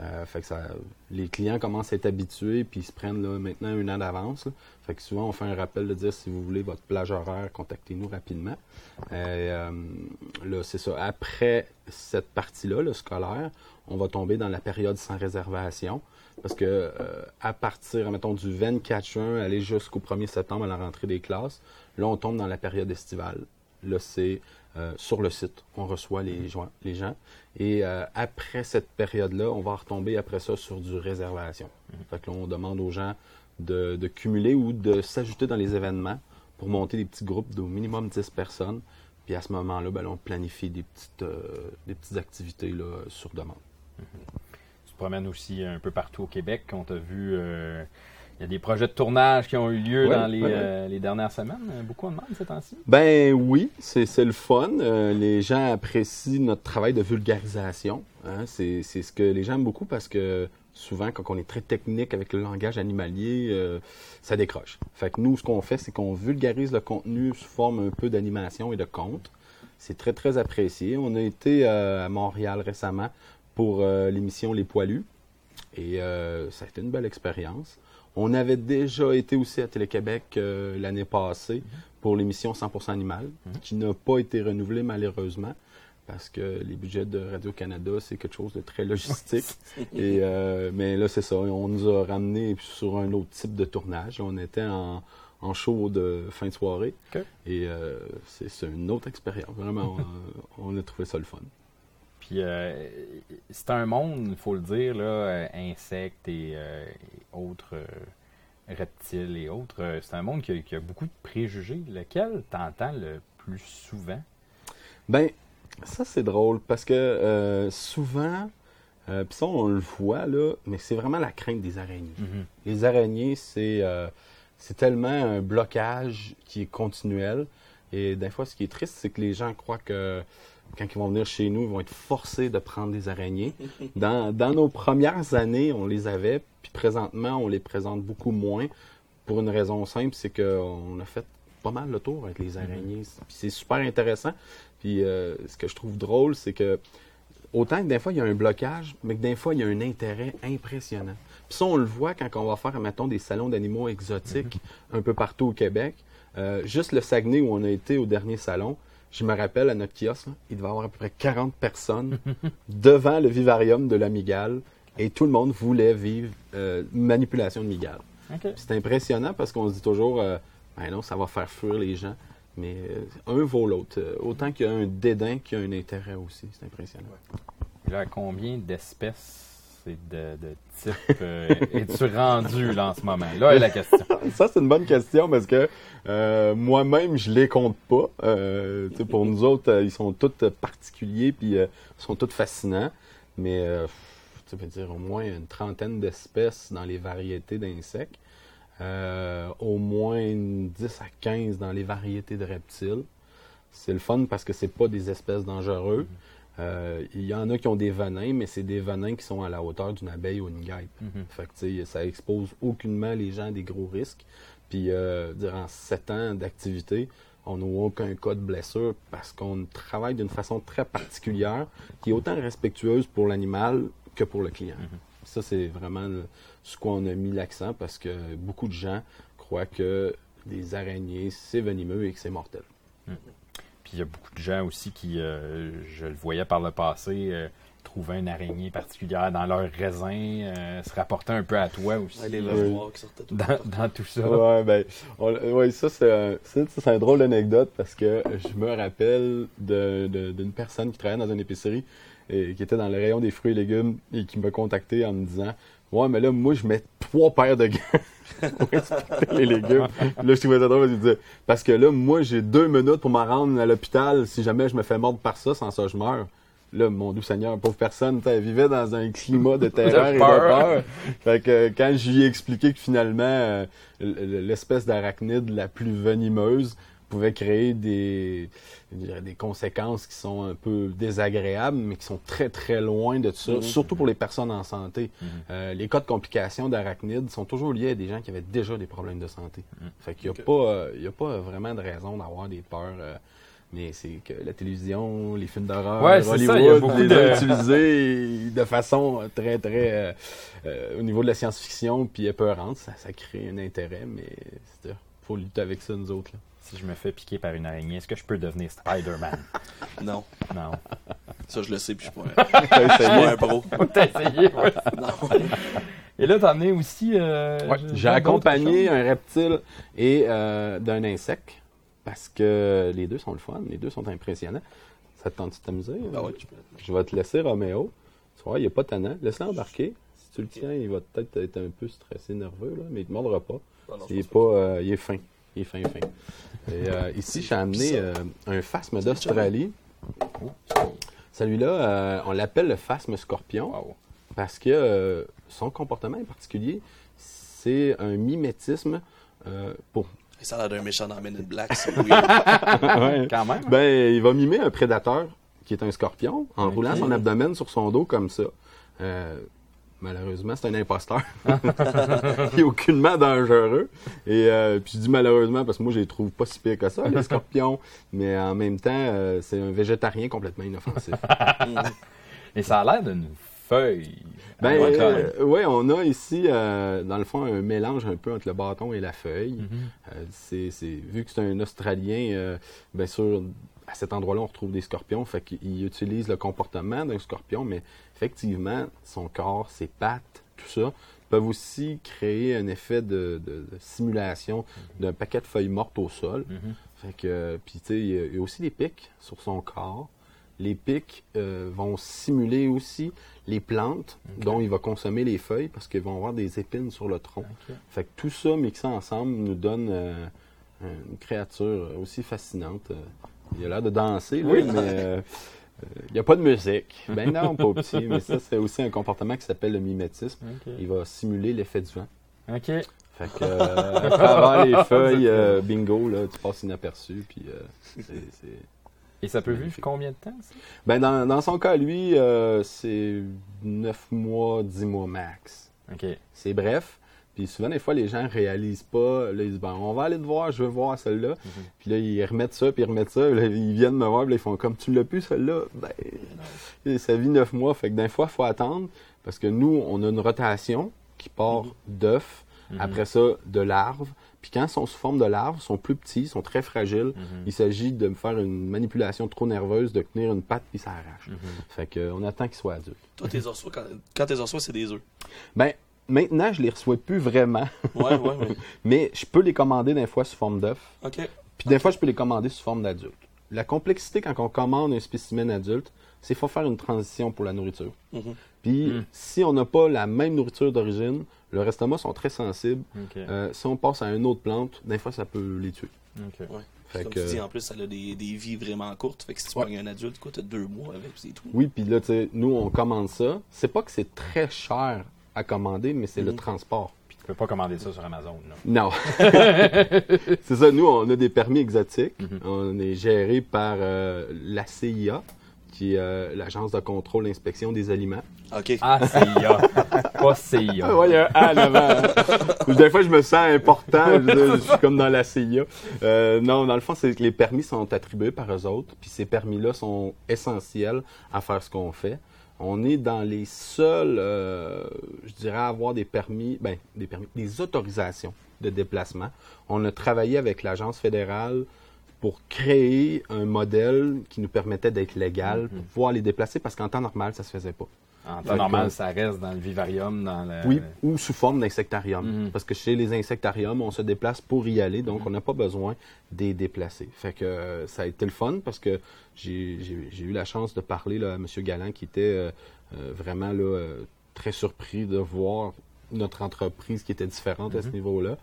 Euh, fait que ça, les clients commencent à être habitués, puis ils se prennent maintenant un an d'avance. Fait que souvent, on fait un rappel de dire si vous voulez votre plage horaire, contactez-nous rapidement. Euh, euh, là, c'est ça. Après cette partie-là, le scolaire, on va tomber dans la période sans réservation. Parce que à partir, mettons, du 24 juin, aller jusqu'au 1er septembre à la rentrée des classes, là, on tombe dans la période estivale. Là, c'est euh, sur le site. On reçoit les, les gens. Et euh, après cette période-là, on va retomber après ça sur du réservation. Fait que là, on demande aux gens de, de cumuler ou de s'ajouter dans les événements pour monter des petits groupes d'au minimum 10 personnes. Puis à ce moment-là, ben, on planifie des petites, euh, des petites activités là, sur demande. Tu te promènes aussi un peu partout au Québec. On t'a vu. Il y a des projets de tournage qui ont eu lieu Ouais, dans les, ouais, ouais. euh, les dernières semaines. Beaucoup en demande ces temps-ci. Ben oui, c'est le fun. Euh, les gens apprécient notre travail de vulgarisation. hein. C'est ce que les gens aiment beaucoup parce que souvent, quand on est très technique avec le langage animalier, euh, ça décroche. Fait que nous, ce qu'on fait, c'est qu'on vulgarise le contenu sous forme un peu d'animation et de conte. C'est très, très apprécié. On a été à Montréal récemment pour l'émission Les Poilus. Et euh, ça a été une belle expérience. On avait déjà été aussi à Télé-Québec euh, l'année passée pour l'émission 100% Animal, qui n'a pas été renouvelée malheureusement, parce que les budgets de Radio-Canada, c'est quelque chose de très logistique. Et, euh, mais là, c'est ça. On nous a ramenés sur un autre type de tournage. On était en, en show de fin de soirée. Et euh, c'est c'est une autre expérience. Vraiment, on, on a trouvé ça le fun. Puis euh, c'est un monde, il faut le dire, là, euh, insectes et, euh, et autres euh, reptiles et autres. c'est un monde qui a, qui a beaucoup de préjugés. Lequel t'entends le plus souvent? Ben, ça c'est drôle parce que souvent, puis ça on le voit là, mais c'est vraiment la crainte des araignées. Les araignées, c'est euh, c'est tellement un blocage qui est continuel. Et des fois, ce qui est triste, c'est que les gens croient que quand ils vont venir chez nous, ils vont être forcés de prendre des araignées. Dans, dans nos premières années, on les avait, puis présentement, on les présente beaucoup moins pour une raison simple, c'est qu'on a fait pas mal le tour avec les araignées. Puis c'est super intéressant. Puis euh, ce que je trouve drôle, c'est que autant que des fois, il y a un blocage, mais que des fois, il y a un intérêt impressionnant. Puis ça, on le voit quand on va faire, mettons, des salons d'animaux exotiques un peu partout au Québec. Euh, juste le Saguenay où on a été au dernier salon, je me rappelle à notre kiosque, là, il devait y avoir à peu près 40 personnes devant le vivarium de la migale et tout le monde voulait vivre euh, manipulation de migale. C'est impressionnant parce qu'on se dit toujours, euh, ben non, ça va faire fuir les gens. Mais euh, un vaut l'autre. Autant qu'il y a un dédain qu'il y a un intérêt aussi. C'est impressionnant. Là, combien d'espèces et de, de types euh, es-tu rendu là, en ce moment? Là est la question. Ça, c'est une bonne question parce que euh, moi-même, je les compte pas. Euh, pour nous autres, euh, ils sont tous particuliers puis ils sont tous fascinants. Mais tu peux dire au moins une trentaine d'espèces dans les variétés d'insectes. Au moins une 10 à 15 dans les variétés de reptiles. C'est le fun parce que c'est pas des espèces dangereuses. Euh, il y en a qui ont des venins, mais c'est des venins qui sont à la hauteur d'une abeille ou une guêpe. Fait que, tu sais, ça expose aucunement les gens à des gros risques. Puis, euh, durant sept ans d'activité, on n'a aucun cas de blessure parce qu'on travaille d'une façon très particulière qui est autant respectueuse pour l'animal que pour le client. Ça, c'est vraiment le- sur quoi on a mis l'accent parce que beaucoup de gens croient que des araignées, c'est venimeux et que c'est mortel. Puis il y a beaucoup de gens aussi qui, euh, je le voyais par le passé, euh, trouvaient une araignée particulière dans leur raisin, euh, se rapportaient un peu à toi aussi Ouais, les euh, noires qui sortaient tout le dans, temps. dans tout ça. Ouais, ben, on- ouais, ça, c'est un, ça, ça, c'est un drôle d'anecdote parce que je me rappelle de- de- d'une personne qui travaillait dans une épicerie et qui était dans le rayon des fruits et légumes et qui m'a contacté en me disant Ouais, mais là, moi, je mets trois paires de gants les légumes. Là, je trouvais ça drôle parce que là, moi, j'ai deux minutes pour m'en rendre à l'hôpital si jamais je me fais mordre par ça, sans ça, je meurs. Là, mon doux Seigneur, pauvre personne, elle vivait dans un climat de terreur et de peur. Fait que euh, quand je lui ai expliqué que finalement, euh, l'espèce d'arachnide la plus venimeuse pouvait créer des, des conséquences qui sont un peu désagréables, mais qui sont très très loin de ça, surtout pour les personnes en santé. Euh, les cas de complications d'arachnides sont toujours liés à des gens qui avaient déjà des problèmes de santé. Fait qu'il n'y a, pas, euh, il y a pas vraiment de raison d'avoir des peurs. euh, Mais c'est que la télévision, les films d'horreur, Ouais, ça, Hollywood, il y a beaucoup les de- utilisés de façon très, très... euh, euh, au niveau de la science-fiction, puis épeurante, ça, ça crée un intérêt, mais il faut lutter avec ça, nous autres. là. Si je me fais piquer par une araignée, est-ce que je peux devenir Spider-Man? Non. Non. Ça, je le sais, puis je suis pas, je suis pas un pro. T'as essayé, ouais. Non. Et là, t'as amené aussi. euh, Ouais, J'ai accompagné un reptile et euh, d'un insecte parce que les deux sont le fun, les deux sont impressionnants. Ça te tente de t'amuser? Ben ouais. Je vais te laisser, Roméo. Tu vois, il n'est pas tannant. Laisse-le embarquer. Si tu le tiens, il va peut-être être un peu stressé, nerveux, là, mais il ne te mordra pas. Ah non, Il est pas, euh, il est fin. Il est fin, fin. Et, euh, ici, j'ai amené euh, un phasme d'Australie. Celui-là, euh, on l'appelle le phasme scorpion Wow. parce que euh, son comportement en particulier, c'est un mimétisme euh, pour. Ça a l'air d'un méchant dans Men in Black, c'est. Ouais. Quand même. Ben, il va mimer un prédateur qui est un scorpion en roulant son abdomen sur son dos comme ça. Euh, malheureusement, c'est un imposteur. il est aucunement dangereux. Et euh, puis je dis malheureusement parce que moi, je les trouve pas si pires que ça, les scorpions. Mais en même temps, euh, c'est un végétarien complètement inoffensif. Et ça a l'air d'une feuille. Ben, euh, ouais, on a ici, euh, dans le fond, un mélange un peu entre le bâton et la feuille. Mhm. Euh, c'est, c'est- vu que c'est un Australien, euh, bien sûr, à cet endroit-là, on retrouve des scorpions. Fait qu'il utilise le comportement d'un scorpion, mais effectivement, son corps, ses pattes, tout ça, peuvent aussi créer un effet de, de- de simulation d'un paquet de feuilles mortes au sol. Mhm. Fait que, puis tu sais, il y a- aussi des pics sur son corps. Les pics euh, vont simuler aussi les plantes dont il va consommer les feuilles parce qu'ils vont avoir des épines sur le tronc. Ok. Fait que tout ça mixé ensemble nous donne euh, une créature aussi fascinante. Euh, Il a l'air de danser, Oui. mais euh, euh, il n'y a pas de musique. Ben non, pas petit, mais ça, c'est aussi un comportement qui s'appelle le mimétisme. Il va simuler l'effet du vent. Ok. Fait que, euh, à travers les feuilles, euh, bingo, là, tu passes inaperçu, puis c'est-. Et ça peut vivre combien de temps, ça? Ben, dans, dans son cas, lui, euh, c'est 9 mois, 10 mois max. Ok. C'est bref. Puis souvent, des fois, les gens réalisent pas. Là, ils disent, ben, on va aller te voir, je veux voir celle-là. Puis là, ils remettent ça, puis ils remettent ça. Puis là, ils viennent me voir, puis là, ils font comme tu l'as pu, celle-là? Ben, ça vit 9 mois. Fait que des fois, il faut attendre. Parce que nous, on a une rotation qui part d'œufs, après ça, de larves. Puis quand ils sont sous forme de larves, ils sont plus petits, ils sont très fragiles. Il s'agit de me faire une manipulation trop nerveuse, de tenir une patte, puis ça arrache. Fait que, on attend qu'ils soient adultes. Toi, tes reçois, quand, quand tes reçois, c'est des œufs. Ben, maintenant, je les reçois plus vraiment. Ouais, ouais, ouais. Mais je peux les commander des fois sous forme d'œuf. OK. Puis des fois, je peux les commander sous forme d'adulte. La complexité quand on commande un spécimen adulte, c'est qu'il faut faire une transition pour la nourriture. Mhm. Puis si on n'a pas la même nourriture d'origine, leurs estomacs sont très sensibles. Ok. Euh, si on passe à une autre plante, des fois, ça peut les tuer. Ok. Ouais. Fait Comme que- tu dis, en plus, ça a des, des vies vraiment courtes. Fait que si tu Ouais. pognes un adulte, quoi, t'as deux mois avec, c'est tout. Oui, puis là, tu sais, nous, on commande ça. C'est pas que c'est très cher à commander, mais c'est le Mhm. transport. Puis tu peux pas commander ça sur Amazon, là. Non. c'est ça, nous, on a des permis exotiques. Mhm. On est géré par euh, la CIA, qui est euh, l'Agence de contrôle et inspection des aliments. OK. Ah, CIA. pas CIA. Ah ouais, il y a un A avant. hein. Des fois, je me sens important. Je, suis comme dans la CIA. Euh, non, dans le fond, c'est que les permis sont attribués par eux autres. Puis ces permis-là sont essentiels à faire ce qu'on fait. On est dans les seuls, euh, je dirais, à avoir des permis, ben, des permis, des autorisations de déplacement. On a travaillé avec l'agence fédérale pour créer un modèle qui nous permettait d'être légal, pour pouvoir les déplacer, parce qu'en temps normal, ça se faisait pas. En temps normal, que- ça reste dans le vivarium, dans le... Oui, ou sous forme d'insectarium. Mhm. Parce que chez les insectariums, on se déplace pour y aller, donc on n'a pas besoin des déplacer. Fait que euh, ça a été le fun parce que j'ai eu la chance de parler là, à M. Galland qui était euh, euh, vraiment là, très surpris de voir notre entreprise qui était différente à ce niveau-là.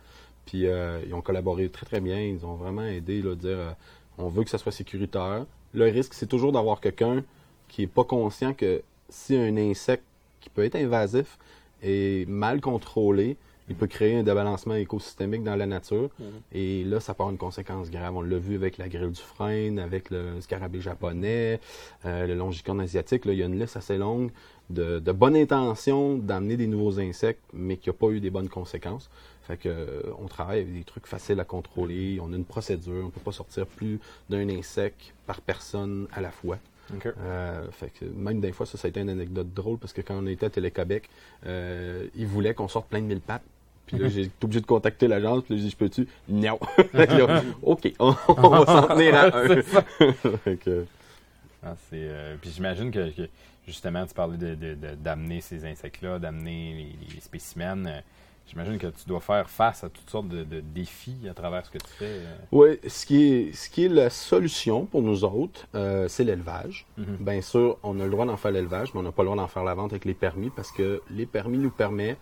Puis euh, ils ont collaboré très très bien, ils ont vraiment aidé là, à dire euh, on veut que ça soit sécuritaire. Le risque, c'est toujours d'avoir quelqu'un qui est pas conscient que si un insecte qui peut être invasif est mal contrôlé, il peut créer un débalancement écosystémique dans la nature. Mhm. Et là, ça peut avoir une conséquence grave. On l'a vu avec la grille du frein, avec le scarabée japonais, euh, le longicorne asiatique. Là, il y a une liste assez longue de, de bonnes intentions d'amener des nouveaux insectes, mais qui n'ont pas eu des bonnes conséquences. Fait que, euh, on travaille avec des trucs faciles à contrôler. On a une procédure. On ne peut pas sortir plus d'un insecte par personne à la fois. Euh, fait que même des fois, ça, ça a été une anecdote drôle parce que quand on était à Télé-Québec, euh, ils voulaient qu'on sorte plein de mille pattes. Puis là, j'ai été obligé de contacter l'agence. Puis là, j'ai dit, je peux-tu? Non. OK, on, on va s'en tenir à un. Ah, euh, puis j'imagine que, que, justement, tu parlais de, de- de- d'amener ces insectes-là, d'amener les, les spécimens. J'imagine que tu dois faire face à toutes sortes de, de défis à travers ce que tu fais. euh. Oui, ce qui est, ce qui est la solution pour nous autres, euh, c'est l'élevage. Mhm. Bien sûr, on a le droit d'en faire l'élevage, mais on n'a pas le droit d'en faire la vente avec les permis parce que les permis nous permettent,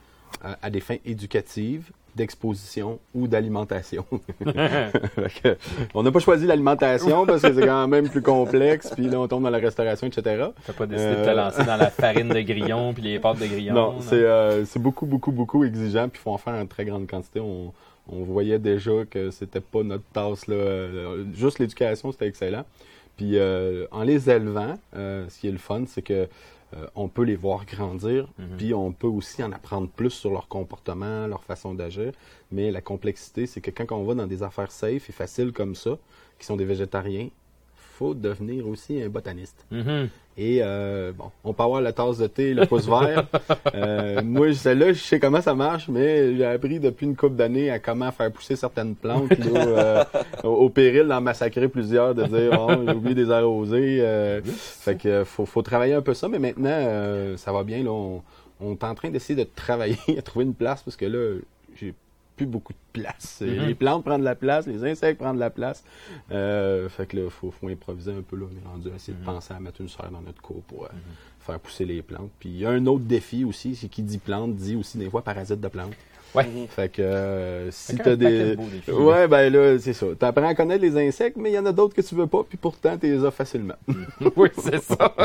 à des fins éducatives, d'exposition ou d'alimentation. On n'a pas choisi l'alimentation parce que c'est quand même plus complexe, puis là on tombe dans la restauration, etc. T'as pas décidé de te Euh, lancer dans la farine de grillon puis les pâtes de grillon. Non, c'est euh, c'est beaucoup, beaucoup, beaucoup exigeant, puis il faut en faire en très grande quantité. On, on voyait déjà que c'était pas notre tasse. Là. Euh, Juste l'éducation, c'était excellent. Puis euh, en les élevant, ce qui est le fun, c'est que euh, on peut les voir grandir, Mhm. puis on peut aussi en apprendre plus sur leur comportement, leur façon d'agir. Mais la complexité, c'est que quand on va dans des affaires safe et faciles comme ça, qui sont des végétariens, faut devenir aussi un botaniste. Mhm. Et euh, bon, on peut avoir la tasse de thé, le pouce vert. Euh, moi, celle-là, je sais comment ça marche, mais j'ai appris depuis une couple d'années à comment faire pousser certaines plantes, là, euh, au, péril d'en massacrer plusieurs, de dire oh, j'ai oublié des arroser. euh, fait que faut, faut travailler un peu ça, mais maintenant ça va bien. Là, on, on est en train d'essayer de travailler à trouver une place parce que là, j'ai plus beaucoup de place. Mhm. Les plantes prennent de la place, les insectes prennent de la place. Euh, fait que là, faut, faut improviser un peu. Là. On est rendu à essayer de penser à mettre une serre dans notre cour pour euh, faire pousser les plantes. Puis il y a un autre défi aussi, c'est qui dit plante dit aussi des fois parasite de plantes. Ouais. Fait que euh, si t'as des. de ouais, ben là, c'est ça. T'apprends à connaître les insectes, mais il y en a d'autres que tu veux pas, puis pourtant, tu les as facilement. oui, c'est ça.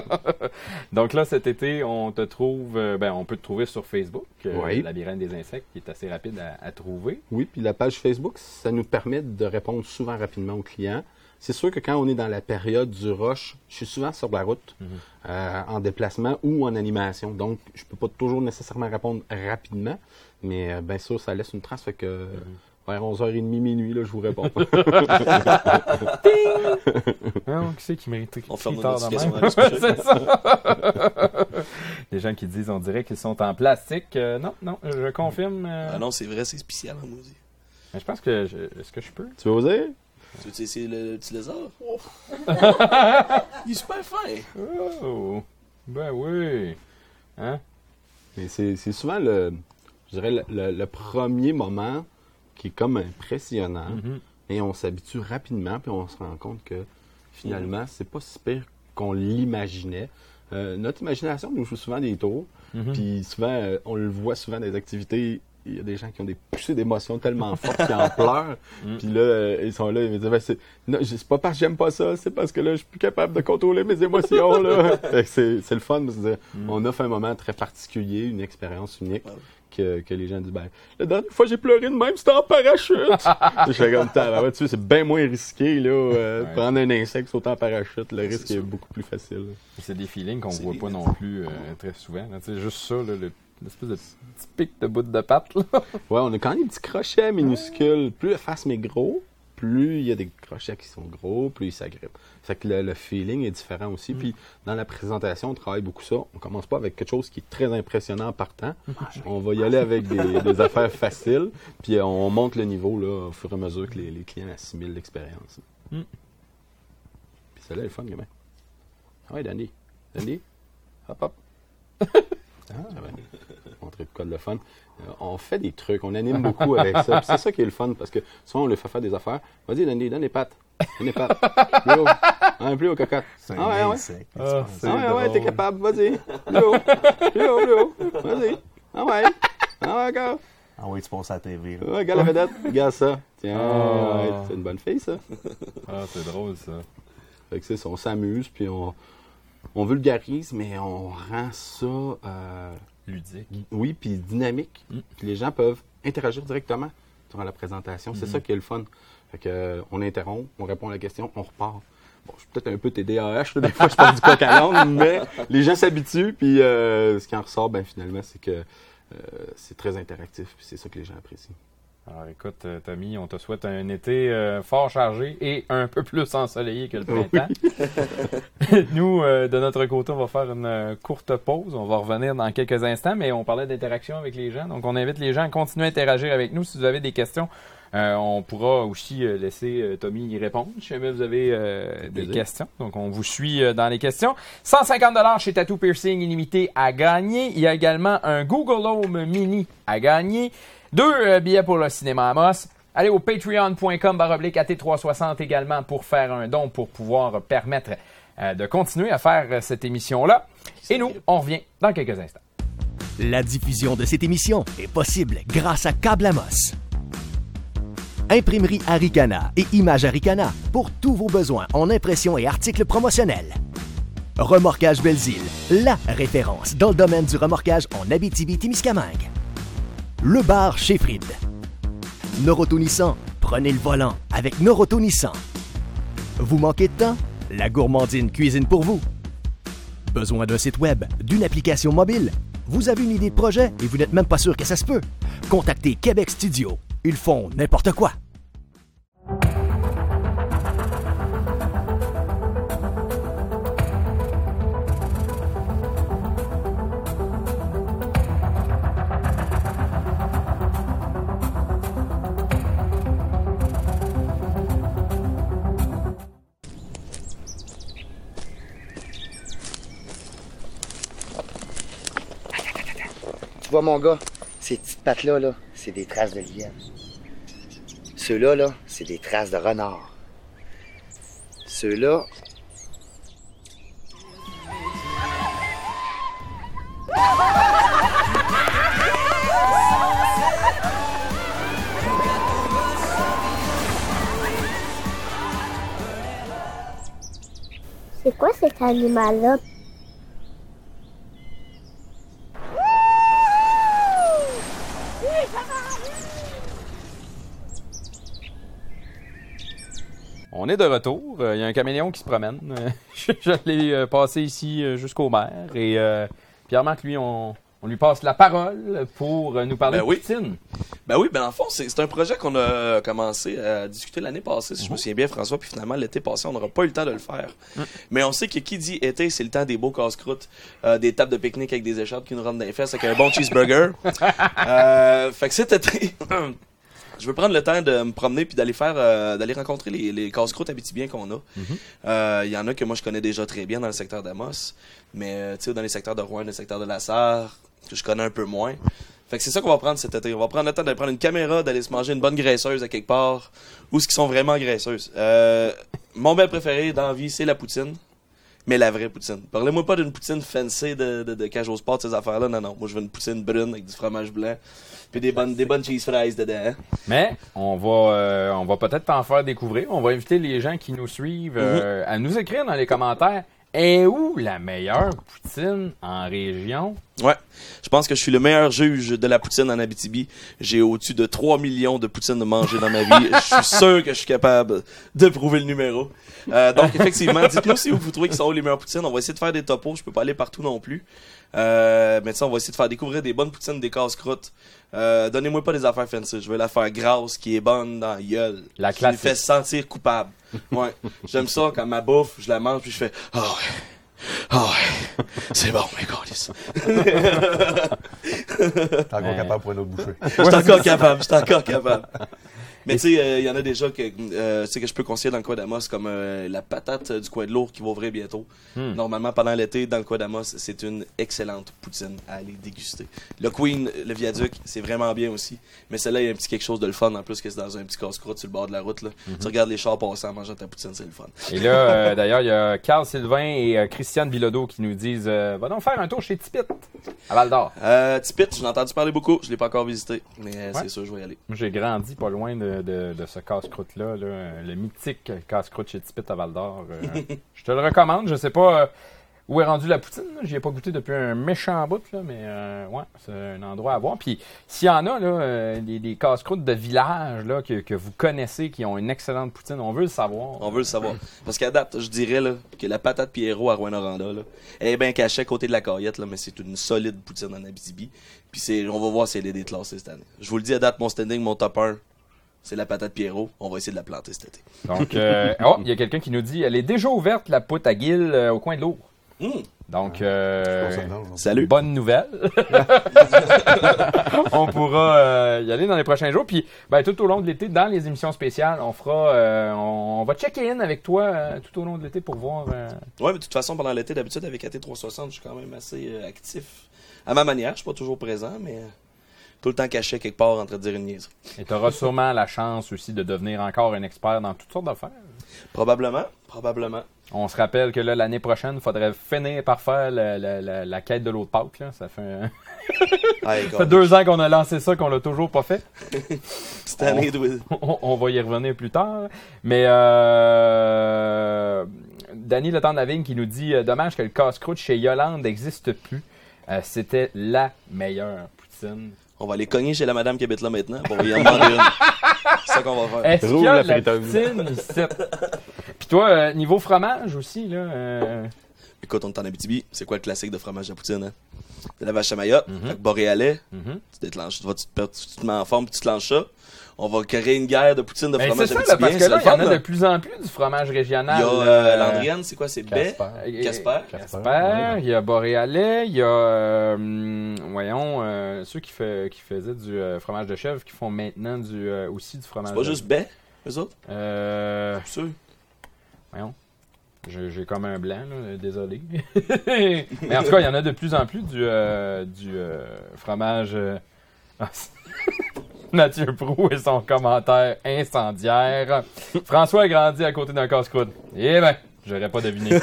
Donc là, cet été, on te trouve, euh, ben, on peut te trouver sur Facebook, euh, Oui. Labyrinthe des insectes, qui est assez rapide à, à trouver. Oui, puis la page Facebook, ça nous permet de répondre souvent rapidement aux clients. C'est sûr que quand on est dans la période du rush, je suis souvent sur la route, Mhm. euh, en déplacement ou en animation. Donc, je peux pas toujours nécessairement répondre rapidement, mais euh, bien sûr, ça laisse une trace. Fait que euh, vers 11h30, minuit, là, je vous réponds. Ah, qui c'est qui mérite On ferme tard c'est ça. Les gens qui disent, on dirait qu'ils sont en plastique. Euh, non, non, je confirme. euh, Ah non, c'est vrai, c'est spécial en maudit. mais je pense que, je- est-ce que je peux? tu veux oser? Tu sais, c'est le, le petit lézard? Il est super fin. Oh, ben oui. Hein? Mais c'est c'est souvent le, je dirais, le, le- le premier moment qui est comme impressionnant. Mhm. Et on s'habitue rapidement, puis on se rend compte que finalement, c'est pas si pire qu'on l'imaginait. Euh, notre imagination nous joue souvent des tours, Mhm. puis souvent, euh, on le voit souvent dans les activités. Il y a des gens qui ont des poussées d'émotions tellement fortes qu'ils en pleurent. Mm. Puis là, euh, ils sont là, ils me disent, Ben, c'est non, c'est pas parce que j'aime pas ça, c'est parce que là, je suis plus capable de contrôler mes émotions. là. Fait que c'est c'est le fun, parce que Mm. on offre un moment très particulier, une expérience unique. Que, que les gens disent, ben, la dernière fois j'ai pleuré de même, c'était en parachute. je fais comme ça, tu sais, c'est bien moins risqué, là, euh, Ouais. prendre un insecte, sauter en parachute, le risque est beaucoup plus facile. C'est des feelings qu'on C'est voit pas non plus euh, très souvent. là. Tu sais, juste ça, là, le- l'espèce de petit pic de bout de patte. Là. Ouais, on a quand même des petits crochets minuscules. Plus la face met gros, plus il y a des crochets qui sont gros, plus ils s'agrippent. Fait que le, le feeling est différent aussi. Puis dans la présentation, on travaille beaucoup ça. On commence pas avec quelque chose qui est très impressionnant partant. On va y aller avec des, des affaires faciles, puis euh, on monte le niveau là, au fur et à mesure que les, les clients assimilent l'expérience. Mm. Puis celle-là est fun, gamin. Ah ouais, Dandy. Dandy, hop hop. Ah. Montrer quoi de le fun. Euh, on fait des trucs, on anime beaucoup avec ça. C'est ça qui est le fun, parce que souvent on les fait faire des affaires. Vas-y, Dandy, donne les pattes. Donne les pattes. Plus haut. Ah, plus haut, cocotte. C'est Ah ouais, un ouais. Ah, penses. Ah ouais, ouais, t'es capable, vas-y. Plus haut. Plus haut, plus haut. Vas-y. Ah ouais. Ah ouais, encore. Ah oui, tu passes à la TV. là. Ouais, regarde la vedette. Regarde ça. Tiens, Ah. ouais, c'est une bonne fille, ça. Ah, c'est drôle, ça. Fait que c'est ça, on s'amuse, puis on, on vulgarise, mais on rend ça, euh, Ludique. oui, puis dynamique. Mm. Puis les gens peuvent interagir directement durant la présentation. C'est ça qui est le fun. Fait que, euh, on interrompt, on répond à la question, on repart. Bon, je suis peut-être un peu TDAH, là, des fois je passe du coq à l'âne, mais les gens s'habituent, puis euh, ce qui en ressort, ben, finalement, c'est que euh, c'est très interactif, puis c'est ça que les gens apprécient. Alors écoute, euh, Tommy, on te souhaite un été euh, fort chargé et un peu plus ensoleillé que le printemps. Nous, euh, de notre côté, on va faire une euh, courte pause. On va revenir dans quelques instants, mais on parlait d'interaction avec les gens. Donc, on invite les gens à continuer à interagir avec nous. Si vous avez des questions, euh, on pourra aussi euh, laisser Tommy y répondre si jamais vous avez euh, des questions. Donc, on vous suit dans les questions. 150 chez Tattoo Piercing illimité à gagner. Il y a également un Google Home Mini à gagner. Deux euh, billets pour le cinéma Amos. Allez au patreon.com baroblique AT360 également pour faire un don pour pouvoir permettre euh, de continuer à faire euh, cette émission-là. Et nous, on revient dans quelques instants. La diffusion de cette émission est possible grâce à Câble Amos. Imprimerie Aricana et Image Aricana pour tous vos besoins en impression et articles promotionnels. Remorquage Belzile, la référence dans le domaine du remorquage en Abitibi-Témiscamingue. Le bar chez Fried. Noroto prenez le volant avec Noroto. Vous manquez de temps? La gourmandine cuisine pour vous. Besoin d'un site web, d'une application mobile? Vous avez une idée de projet et vous n'êtes même pas sûr que ça se peut? Contactez Québec Studio. Ils font n'importe quoi. Mon gars, ces petites pattes-là, là, c'est des traces de lièvre. Ceux-là, là, c'est des traces de renard. Ceux-là. C'est quoi cet animal-là? On est de retour. Euh, Il y a un caméléon qui se promène. Je l'ai euh, passé ici euh, jusqu'au maire. Et Pierre-Marc, lui, on, on lui passe la parole pour nous parler Ben de oui. poutine. Ben oui, ben en fond, c'est un projet qu'on a commencé à discuter l'année passée, si je me souviens bien, François, puis finalement, l'été passé, on n'aura pas eu le temps de le faire. Mais on sait que qui dit été, c'est le temps des beaux casse-croûtes, euh, des tables de pique-nique avec des écharpes qui nous rentrent dans les fesses, avec un bon cheeseburger. euh, fait que cet été, je veux prendre le temps de me promener puis d'aller faire, euh, d'aller rencontrer les, les casse-croûtes habitibiens qu'on a. Euh, Il y en a que moi, je connais déjà très bien dans le secteur d'Amos, mais euh, tu sais, dans les secteurs de Rouen, dans le secteur de la Sarre, que je connais un peu moins. Fait que c'est ça qu'on va prendre cet été. On va prendre le temps d'aller prendre une caméra, d'aller se manger une bonne graisseuse à quelque part, où ce qui sont vraiment graisseuses. Euh, mon bel préféré dans la vie, c'est la poutine. Mais la vraie poutine. Parlez-moi pas d'une poutine fancy de, de, de cage au sport, ces affaires-là. Non, non. Moi, je veux une poutine brune avec du fromage blanc. Puis des bonnes, des bonnes cheese fries dedans. hein. Mais on va, euh, on va peut-être t'en faire découvrir. On va inviter les gens qui nous suivent euh, à nous écrire dans les commentaires. Et où la meilleure poutine en région? Ouais. Je pense que je suis le meilleur juge de la poutine en Abitibi. J'ai au-dessus de 3 millions de poutines mangées dans ma vie. Je suis sûr que je suis capable de prouver le numéro. Euh, donc, effectivement, dites-nous si vous trouvez qu'ils sont les meilleures poutines. On va essayer de faire des topos. Je peux pas aller partout non plus. Euh, mais on va essayer de faire découvrir des bonnes poutines, des casse-croûtes. Euh, donnez-moi pas des affaires fancy. Je veux la faire grasse, qui est bonne dans la gueule. La Qui me classique. fait sentir coupable. Ouais. J'aime ça quand ma bouffe, je la mange puis je fais, ah ouais. Ah ouais. C'est bon, mais. T'es encore capable pour une autre bouchée. Je suis encore capable, je suis encore capable. Mais tu sais, il y en a déjà que, euh, tu sais, que je peux conseiller dans le coin d'Amos, comme euh, la patate euh, du coin de l'Our qui va ouvrir bientôt. Hmm. Normalement, pendant l'été, dans le coin d'Amos, c'est une excellente poutine à aller déguster. Le Queen, le viaduc, c'est vraiment bien aussi. Mais celle-là, il y a un petit quelque chose de le fun en plus que c'est dans un petit casse-croûte sur le bord de la route. Là. Tu regardes les chars passer en mangeant ta poutine, c'est le fun. Et là, euh, d'ailleurs, il y a Carl Sylvain et euh, Christiane Bilodeau qui nous disent euh, Va donc faire un tour chez Tipit à Val d'Or. Euh, Tipit, j'en ai entendu parler beaucoup, je l'ai pas encore visité, mais euh, Ouais. c'est sûr, je vais y aller. J'ai grandi pas loin de, de, ce casse-croûte-là, là, le mythique casse-croûte chez Tipit à Val d'Or. Euh, je te le recommande. Je sais pas. euh, où est rendue la poutine. J'y ai pas goûté depuis un méchant bout, mais euh, ouais, c'est un endroit à voir. Puis s'il y en a, là, des, casse-croûtes de village là, que, que vous connaissez qui ont une excellente poutine, on veut le savoir. On veut le savoir. Parce qu'à je dirais que la patate Pierrot à Rouen-Noranda, là, elle est bien cachée à côté de la carriette, là, mais c'est une solide poutine en Abitibi. Puis on va voir si elle est déclassée cette année. Je vous le dis à date, mon standing, mon top 1, c'est la patate Pierrot. On va essayer de la planter cet été. Donc, euh, oh, il y a quelqu'un qui nous dit elle est déjà ouverte, la poutre à guille, euh, au coin de l'eau. Hum, Donc, euh, Salut. bonne nouvelle. on pourra euh, y aller dans les prochains jours. Puis, ben, tout au long de l'été, dans les émissions spéciales, on fera, euh, on, on va checker in avec toi euh, tout au long de l'été pour voir. euh, Ouais, mais de toute façon, pendant l'été, d'habitude, avec AT360, je suis quand même assez euh, actif. À ma manière, je suis pas toujours présent, mais euh, tout le temps caché quelque part en train de dire une niaiserie. et tu auras sûrement la chance aussi de devenir encore un expert dans toutes sortes d'affaires. Probablement, probablement. On se rappelle que là, l'année prochaine, il faudrait finir par faire la, la- la- la quête de l'eau de Pâques. Là. Ça fait, un- ça écoute, fait deux ans qu'on a lancé ça, qu'on l'a toujours pas fait. Cette année, de- on, on va y revenir plus tard. Mais euh, Danny Le Temps de la Vigne qui nous dit euh, Dommage que le casse-croûte chez Yolande n'existe plus. Euh, C'était la meilleure poutine. On va aller cogner chez la madame qui habite là maintenant pour y en demander une. C'est ça qu'on va faire. Est-ce qu'il y a la de la? Puis toi, euh, niveau fromage aussi, là, euh, Écoute, on est en Abitibi. C'est quoi le classique de fromage à poutine, hein? C'est la vache à Mayotte, fait que boréalais. mhm. Tu déclenches, tu, vas, tu, te, perds- tu te mets en forme puis tu te lances ça. On va créer une guerre de poutine de Ben, fromage c'est ça, là, parce que là, il y en a de plus en plus du fromage Il y régional. a là. euh, Landrienne, c'est quoi? C'est baie? Casper. Casper? Il y a Boréalais, il y a, euh, voyons, euh, ceux qui, fait, qui faisaient du euh, fromage de chèvre, qui font maintenant du, euh, aussi du fromage C'est pas de- juste baie, eux autres? Euh, Sûr. voyons. J'ai comme un blanc, là, désolé. Mais en tout cas, il y en a de plus en plus du, euh, du euh, fromage. euh, ah, Mathieu Prou et son commentaire incendiaire. François a grandi à côté d'un casse-croûte. Eh ben, j'aurais pas deviné.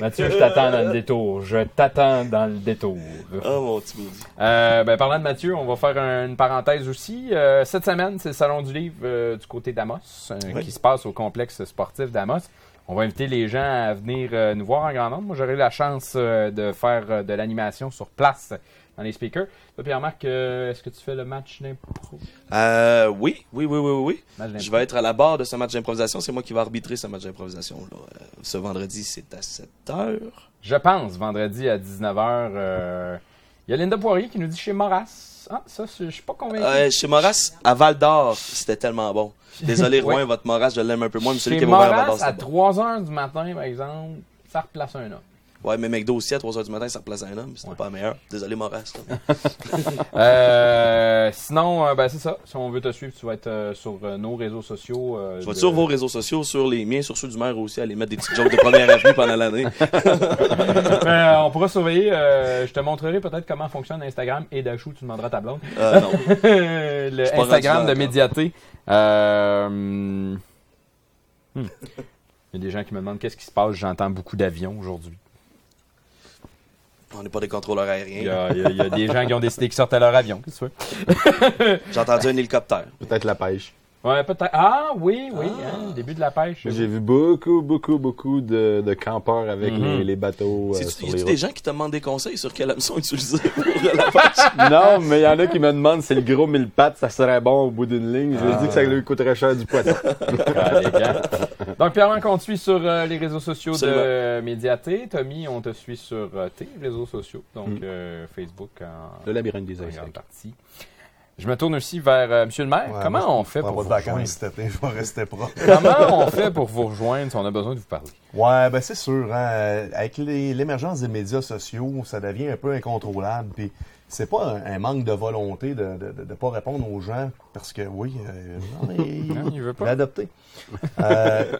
Mathieu, je t'attends dans le détour. Je t'attends dans le détour. Oh mon petit. Euh, ben, parlant de Mathieu, on va faire un- une parenthèse aussi. Euh, cette semaine, c'est le Salon du Livre euh, du côté d'Amos, euh, Oui. qui se passe au complexe sportif d'Amos. On va inviter les gens à venir euh, nous voir en grand nombre. Moi, j'aurai eu la chance de faire de l'animation sur place dans les speakers. Toi, Pierre-Marc, euh, est-ce que tu fais le match d'impro? Euh, oui, oui, oui, oui, oui. Je vais être à la barre de ce match d'improvisation. C'est moi qui vais arbitrer ce match d'improvisation. Euh, ce vendredi, c'est à 7 heures. Je pense, vendredi à 19h. Il y a Linda Poirier qui nous dit chez Moras. Ah, ça, je suis pas convaincu. Euh, chez Moras, à Val d'Or, c'était tellement bon. Désolé, Ouais. Rouen, votre Moras, je l'aime un peu moins, mais celui Chez qui est à Val d'Or, Moras, à c'était bon. 3h du matin, par exemple, ça replace un homme. Ouais, mais McDo aussi, à 3h du matin, ça replace un homme. C'était Ouais. pas meilleur. Désolé, là. Euh, sinon, euh, ben, c'est ça. Si on veut te suivre, tu vas être euh, sur euh, nos réseaux sociaux. Je vais être de- sur vos réseaux sociaux, sur les miens, sur ceux du maire aussi, aller mettre des petites jokes de première avenue pendant l'année. Euh, on pourra surveiller. je te montrerai peut-être comment fonctionne Instagram et Dachou, tu demanderas ta blonde. Non. le Instagram de Médiaté. Hmm. Il y a des gens qui me demandent qu'est-ce qui se passe. J'entends beaucoup d'avions aujourd'hui. On n'est pas des contrôleurs Il y, aériens. a, il y a- il y a des gens qui ont décidé qu'ils sortaient leur avion. Qu'est-ce que? J'ai entendu un hélicoptère. Peut-être la pêche. Ouais, peut-être. Ah, oui, oui. hein, début de la pêche. J'ai vu beaucoup, beaucoup, beaucoup de, de campeurs avec Mhm. les, les bateaux euh, C'est sur y les a des gens qui te demandent des conseils sur quel hameçon utiliser pour la pêche? Non, mais il y en a qui me demandent si le gros mille pattes, ça serait bon au bout d'une ligne. Je Ah. lui dis que ça lui coûterait cher du poisson. Ah, les gars. Donc, Pierre-Marc, on te suit sur euh, les réseaux sociaux de Absolument. euh, Médiaté. Tommy, on te suit sur euh, tes réseaux sociaux. Donc, Mm. euh, Facebook en, Le labyrinthe des partie. Je me tourne aussi vers euh, Monsieur le maire. Ouais, Comment moi, on fait pour vous de rejoindre? je vais rester proche. Comment on fait pour vous rejoindre si on a besoin de vous parler? Ouais, ben c'est sûr. hein, Avec l'émergence des médias sociaux, ça devient un peu incontrôlable. Puis c'est pas un, un manque de volonté de ne de, pas répondre aux gens parce que oui, euh, non, il, Non, il veut pas. adopté. Euh,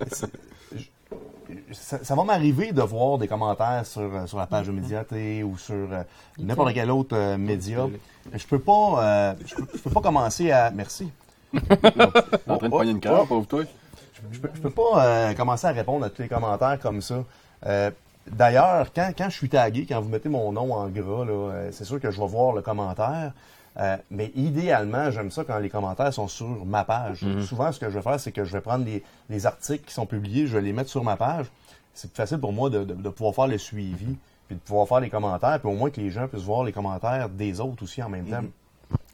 ça, ça va m'arriver de voir des commentaires sur, euh, sur la page de Médiaté ou sur euh, n'importe quel autre euh, média. Je peux pas, euh, je peux, je peux pas commencer à. Merci. En train de pogner une cœur, pauvre toi. Je peux, je peux pas euh, commencer à répondre à tous les commentaires comme ça. D'ailleurs, quand, quand je suis tagué, quand vous mettez mon nom en gras, euh, c'est sûr que je vais voir le commentaire. Euh, mais idéalement, j'aime ça quand les commentaires sont sur ma page. Souvent, ce que je vais faire, c'est que je vais prendre les, les articles qui sont publiés, je vais les mettre sur ma page. c'est plus facile pour moi de, de- de pouvoir faire le suivi, puis de pouvoir faire les commentaires, puis au moins que les gens puissent voir les commentaires des autres aussi en même temps.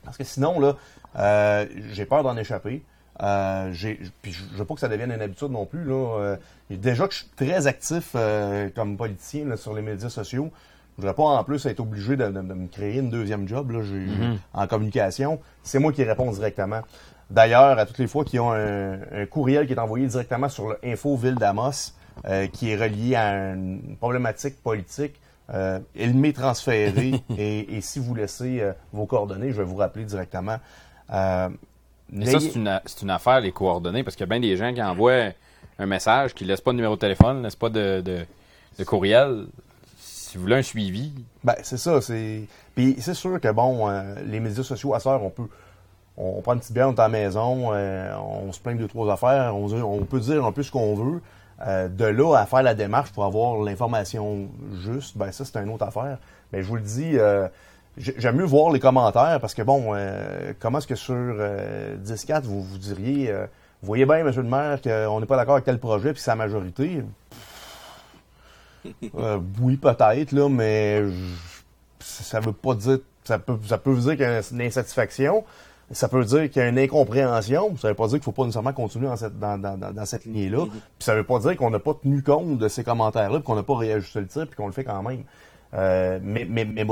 Parce que sinon, là, euh, j'ai peur d'en échapper. Euh, puis je je veux pas que ça devienne une habitude non plus. Là. Euh, déjà que je suis très actif euh, comme politicien là, sur les médias sociaux, je voudrais pas en plus être obligé de, de- de me créer une deuxième job là, j'ai- en communication. C'est moi qui réponds directement. D'ailleurs, à toutes les fois qu'ils ont un, un courriel qui est envoyé directement sur le Info Ville d'Amos, euh, qui est relié à une problématique politique, euh, il m'est transféré et, et si vous laissez euh, vos coordonnées, je vais vous rappeler directement. Mais ça, c'est une, affaire, les coordonnées, parce qu'il y a bien des gens qui envoient un message, qui ne laissent pas de numéro de téléphone, ne laissent pas de, de, de courriel. Si vous voulez un suivi, Ben, c'est ça. C'est... Puis c'est sûr que, bon, euh, les médias sociaux, à soeur, on peut... On, on prend une petite bière, on est à la maison, euh, on se plaint de deux, trois affaires, on, peut dire un peu ce qu'on veut. Euh, de là à faire la démarche pour avoir l'information juste, ben ça, c'est une autre affaire. Mais je vous le dis, j'aime mieux voir les commentaires parce que, bon, euh, comment est-ce que sur euh, 10-4, vous, vous diriez, euh, vous voyez bien, monsieur le maire, qu'on n'est pas d'accord avec tel projet, puis la majorité? Euh, oui, peut-être, là, mais ça veut pas dire. Ça peut, ça peut dire qu'il y a une insatisfaction. Ça peut dire qu'il y a une incompréhension. Ça veut pas dire qu'il faut pas nécessairement continuer dans cette, dans, dans, dans- cette lignée-là. Puis ça veut pas dire qu'on n'a pas tenu compte de ces commentaires-là, puis qu'on n'a pas réajusté le tir, puis qu'on le fait quand même. Euh, mais, mais, mais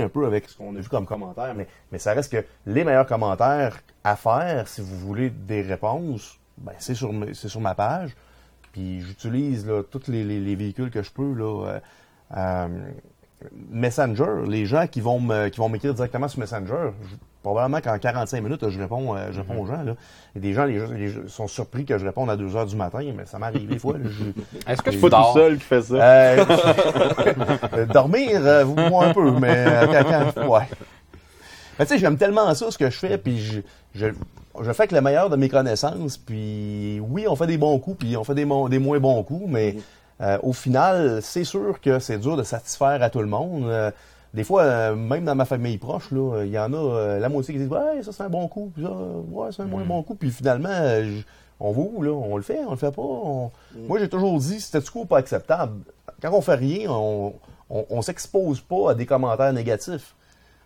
un peu avec ce qu'on a vu comme commentaires. Mais, mais ça reste que les meilleurs commentaires à faire, si vous voulez des réponses, ben, c'est sur, sur ma page. Puis j'utilise tous les, les- les véhicules que je peux. Là, euh, euh, Messenger, les gens qui vont qui vont m'écrire directement sur Messenger, probablement qu'en 45 minutes, je réponds, euh, je réponds aux gens. Là. Et des gens, les, gens- les gens sont surpris que je réponde à 2 heures du matin, mais ça m'arrive des fois. je- est-ce que Je tu suis pas dors? tout seul qui fait ça? euh, euh, dormir, euh, vous moi un peu, mais quand, ouais. Mais tu sais, j'aime tellement ça, ce que je fais, puis je, je, je fais avec le meilleur de mes connaissances, puis oui, on fait des bons coups, puis on fait des, mo- des moins bons coups, mais euh, au final, c'est sûr que c'est dur de satisfaire à tout le monde. Des fois, euh, même dans ma famille proche, là, il y en a euh, la moitié qui disent Ouais, ça c'est un bon coup, puis ça, ouais, c'est un moins bon coup, puis finalement, euh, je- on va où, là? On le fait, on le fait pas. on- Moi, j'ai toujours dit, c'était du coup pas acceptable. Quand on fait rien, on, on, on s'expose pas à des commentaires négatifs.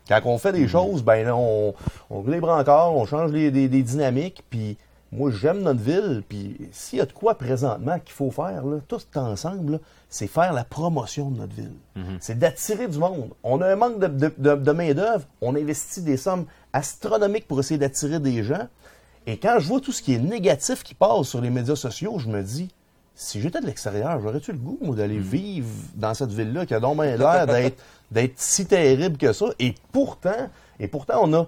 Quand on fait des choses, ben là, on, on les brancards, on change les, des, des dynamiques, puis moi, j'aime notre ville, puis s'il y a de quoi présentement qu'il faut faire, là, tout ensemble, c'est faire la promotion de notre ville. C'est d'attirer du monde. On a un manque de, de, de- de main-d'œuvre, on investit des sommes astronomiques pour essayer d'attirer des gens, et quand je vois tout ce qui est négatif qui passe sur les médias sociaux, je me dis, si j'étais de l'extérieur, j'aurais-tu le goût, moi, d'aller vivre dans cette ville-là qui a donc l'air d'être, d'être si terrible que ça? Et pourtant, et pourtant, on a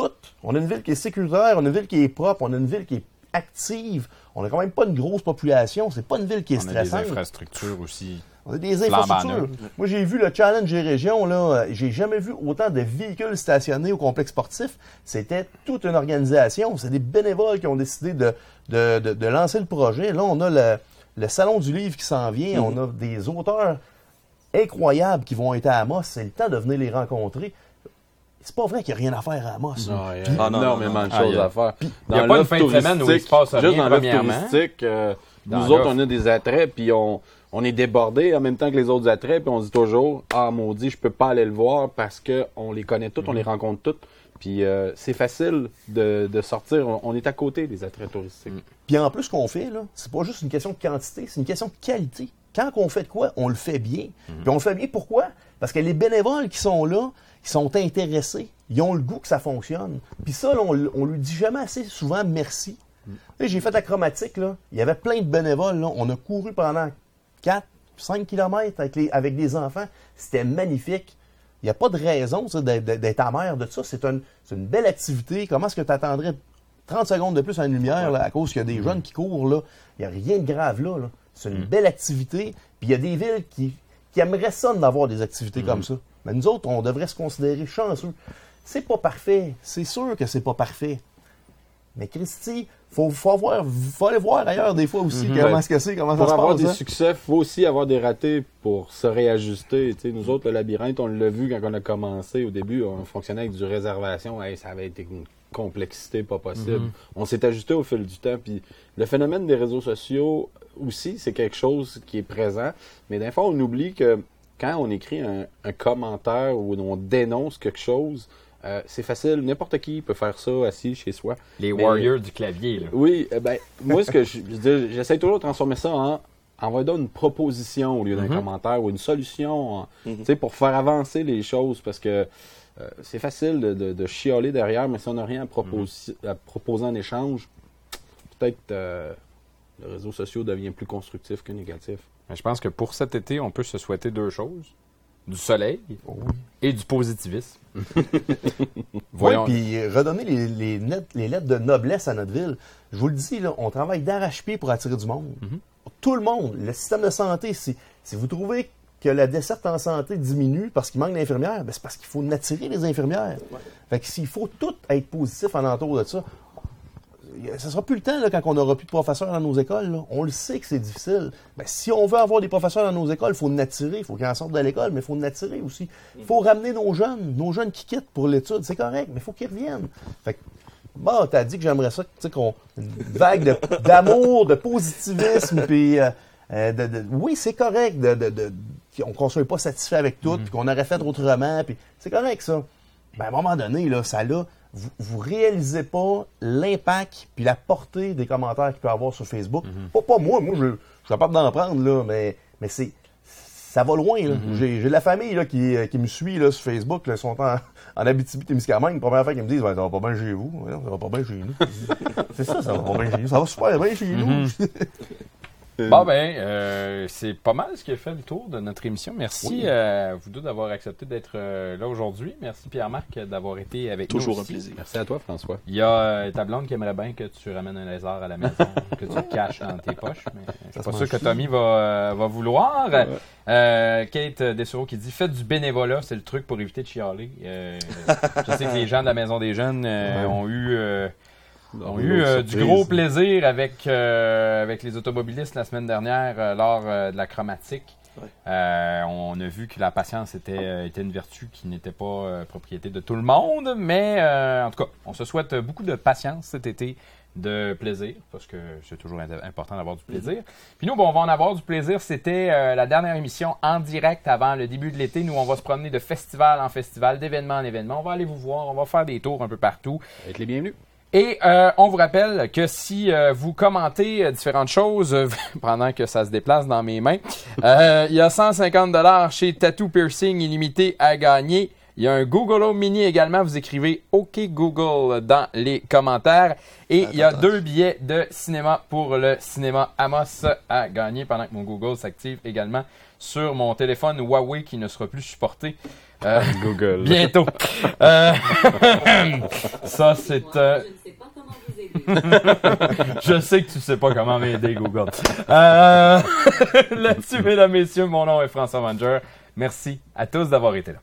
tout. On a une ville qui est sécuritaire, on a une ville qui est propre, on a une ville qui est active. On a quand même pas une grosse population. C'est pas une ville qui est On a des stressante. infrastructures aussi. On a des infrastructures. Moi, j'ai vu le Challenge des régions, là. J'ai jamais vu autant de véhicules stationnés au complexe sportif. C'était toute une organisation. C'est des bénévoles qui ont décidé de, de, de- de lancer le projet. Là, on a le, le Salon du Livre qui s'en vient. On a des auteurs incroyables qui vont être à Amos. C'est le temps de venir les rencontrer. C'est pas vrai qu'il n'y a rien à faire à Amos. Non, il y a Ah, non, énormément non, de choses a- à faire. il y a pas une fin de semaine où il se passe rien, Juste dans l'offre touristique, euh, Dans nous autres, on a des attraits, puis on, on est débordés en même temps que les autres attraits, puis on se dit toujours « Ah, maudit, je peux pas aller le voir parce qu'on les connaît tous, on les rencontre tous. » Puis euh, c'est facile de, de sortir. On, on est à côté des attraits touristiques. Puis en plus, ce qu'on fait, là, c'est pas juste une question de quantité, c'est une question de qualité. Quand on fait de quoi, on le fait bien. Puis on le fait bien pourquoi? Parce que les bénévoles qui sont là, ils sont intéressés. Ils ont le goût que ça fonctionne. Puis ça, là, on, on lui dit jamais assez souvent merci. J'ai fait la chromatique, là. Il y avait plein de bénévoles, là. On a couru pendant 4, 5 kilomètres avec, les, avec des enfants. C'était magnifique. Il n'y a pas de raison d'être amer de ça. C'est une, une belle activité. Comment est-ce que tu attendrais 30 secondes de plus à une lumière là, à cause qu'il y a des jeunes qui courent là? Il n'y a rien de grave là. là. C'est une belle activité. Puis il y a des villes qui, qui aimeraient ça d'avoir des activités comme ça. Mais nous autres, on devrait se considérer chanceux. C'est pas parfait. C'est sûr que c'est pas parfait. Mais Christy, faut, faut, avoir, faut aller voir ailleurs des fois aussi comment Ouais. est-ce que c'est, comment Pour ça se avoir passe. des hein. succès, il faut aussi avoir des ratés pour se réajuster. Nous autres, le labyrinthe, on l'a vu quand on a commencé. Au début, on fonctionnait avec du réservation. Hey, ça avait été une complexité pas possible. Mhm. On s'est ajusté au fil du temps. Puis le phénomène des réseaux sociaux aussi, c'est quelque chose qui est présent. Mais des fois, on oublie que quand on écrit un, un commentaire ou on dénonce quelque chose, euh, c'est facile. N'importe qui peut faire ça assis chez soi. Les Mais- warriors du clavier, là. Oui, eh ben, moi, ce que je, j'essaie toujours de transformer ça en envoie une proposition au lieu d'un Mhm. commentaire ou une solution, en- Mhm. tu sais, pour faire avancer les choses parce que euh, c'est facile de, de, de chialer derrière, mais si on n'a rien à, proposer, à proposer en échange, peut-être euh, le réseau social devient plus constructif que négatif. Mais Je pense que pour cet été, on peut se souhaiter deux choses. Du soleil et du positivisme. Voyons. Oui, puis redonner les, les, net- les lettres de noblesse à notre ville. Je vous le dis, là, on travaille d'arrache-pied pour attirer du monde. Tout le monde. Le système de santé, si, si vous trouvez que la desserte en santé diminue parce qu'il manque d'infirmières, ben c'est parce qu'il faut attirer les infirmières. Fait que s'il faut tout être positif en entour de ça, ça sera plus le temps là, quand on n'aura plus de professeurs dans nos écoles. là. On le sait que c'est difficile. Ben, si on veut avoir des professeurs dans nos écoles, il faut en attirer. Il faut qu'ils en sortent de l'école, mais il faut en attirer aussi. Il faut ramener nos jeunes, nos jeunes qui quittent pour l'étude. C'est correct, mais il faut qu'ils reviennent. Fait que, bon, t'as dit que j'aimerais ça, tu sais, qu'on une vague d'amour, de, positivisme, puis euh, euh, de, de- oui, c'est correct de, qu'on ne soit pas satisfait avec tout, puis qu'on aurait fait autrement, puis c'est correct ça. Ben, à un moment donné, là, ça là, vous, vous réalisez pas l'impact puis la portée des commentaires qu'il peut avoir sur Facebook. Pas, pas moi, moi je, je suis capable d'en prendre, là, mais, mais c'est. Ça va loin, là. J'ai j'ai de la famille là, qui, euh, qui me suit là, sur Facebook, ils sont en, en Abitibi-Témiscamingue. La première fois qu'ils me disent, Ben, ça va pas bien chez vous. Non, ça va pas bien chez nous. c'est ça, ça va pas bien chez nous. Ça va super bien chez nous. Bon, ben, euh, c'est pas mal ce qui a fait le tour de notre émission. Merci Oui. euh, à vous deux d'avoir accepté d'être euh, là aujourd'hui. Merci Pierre-Marc d'avoir été avec Toujours nous. un aussi. plaisir. Merci à toi, François. Il y a euh, ta blonde qui aimerait bien que tu ramènes un lézard à la maison, que tu le caches dans tes poches, mais je suis Ça pas sûr que Tommy va, euh, va vouloir. Euh, Kate Dessureau qui dit Faites du bénévolat, c'est le truc pour éviter de chialer. Euh, je sais que les gens de la Maison des Jeunes euh, Ouais. ont eu, ont Une eu euh, du gros plaisir avec, euh, avec les automobilistes la semaine dernière euh, lors euh, de la chromatique. Ouais. Euh, on a vu que la patience était, euh, était une vertu qui n'était pas euh, propriété de tout le monde, mais euh, en tout cas, on se souhaite beaucoup de patience cet été, de plaisir, parce que c'est toujours important d'avoir du plaisir. Puis nous, bon, on va en avoir du plaisir. C'était euh, la dernière émission en direct avant le début de l'été. Nous, on va se promener de festival en festival, d'événement en événement. On va aller vous voir, on va faire des tours un peu partout. Être les bienvenus. Et euh, on vous rappelle que si euh, vous commentez euh, différentes choses euh, pendant que ça se déplace dans mes mains, euh, il y a 150 dollars chez Tattoo Piercing illimité à gagner. Il y a un Google Home Mini également. Vous écrivez OK Google dans les commentaires. Et il y a deux billets de cinéma pour le cinéma Amos à gagner pendant que mon Google s'active également sur mon téléphone Huawei qui ne sera plus supporté. Euh, Google. bientôt. Euh, ça, c'est... euh, Je sais que tu sais pas comment m'aider, Google. Euh, Là-dessus, mesdames, messieurs, mon nom est François Manger. Merci à tous d'avoir été là.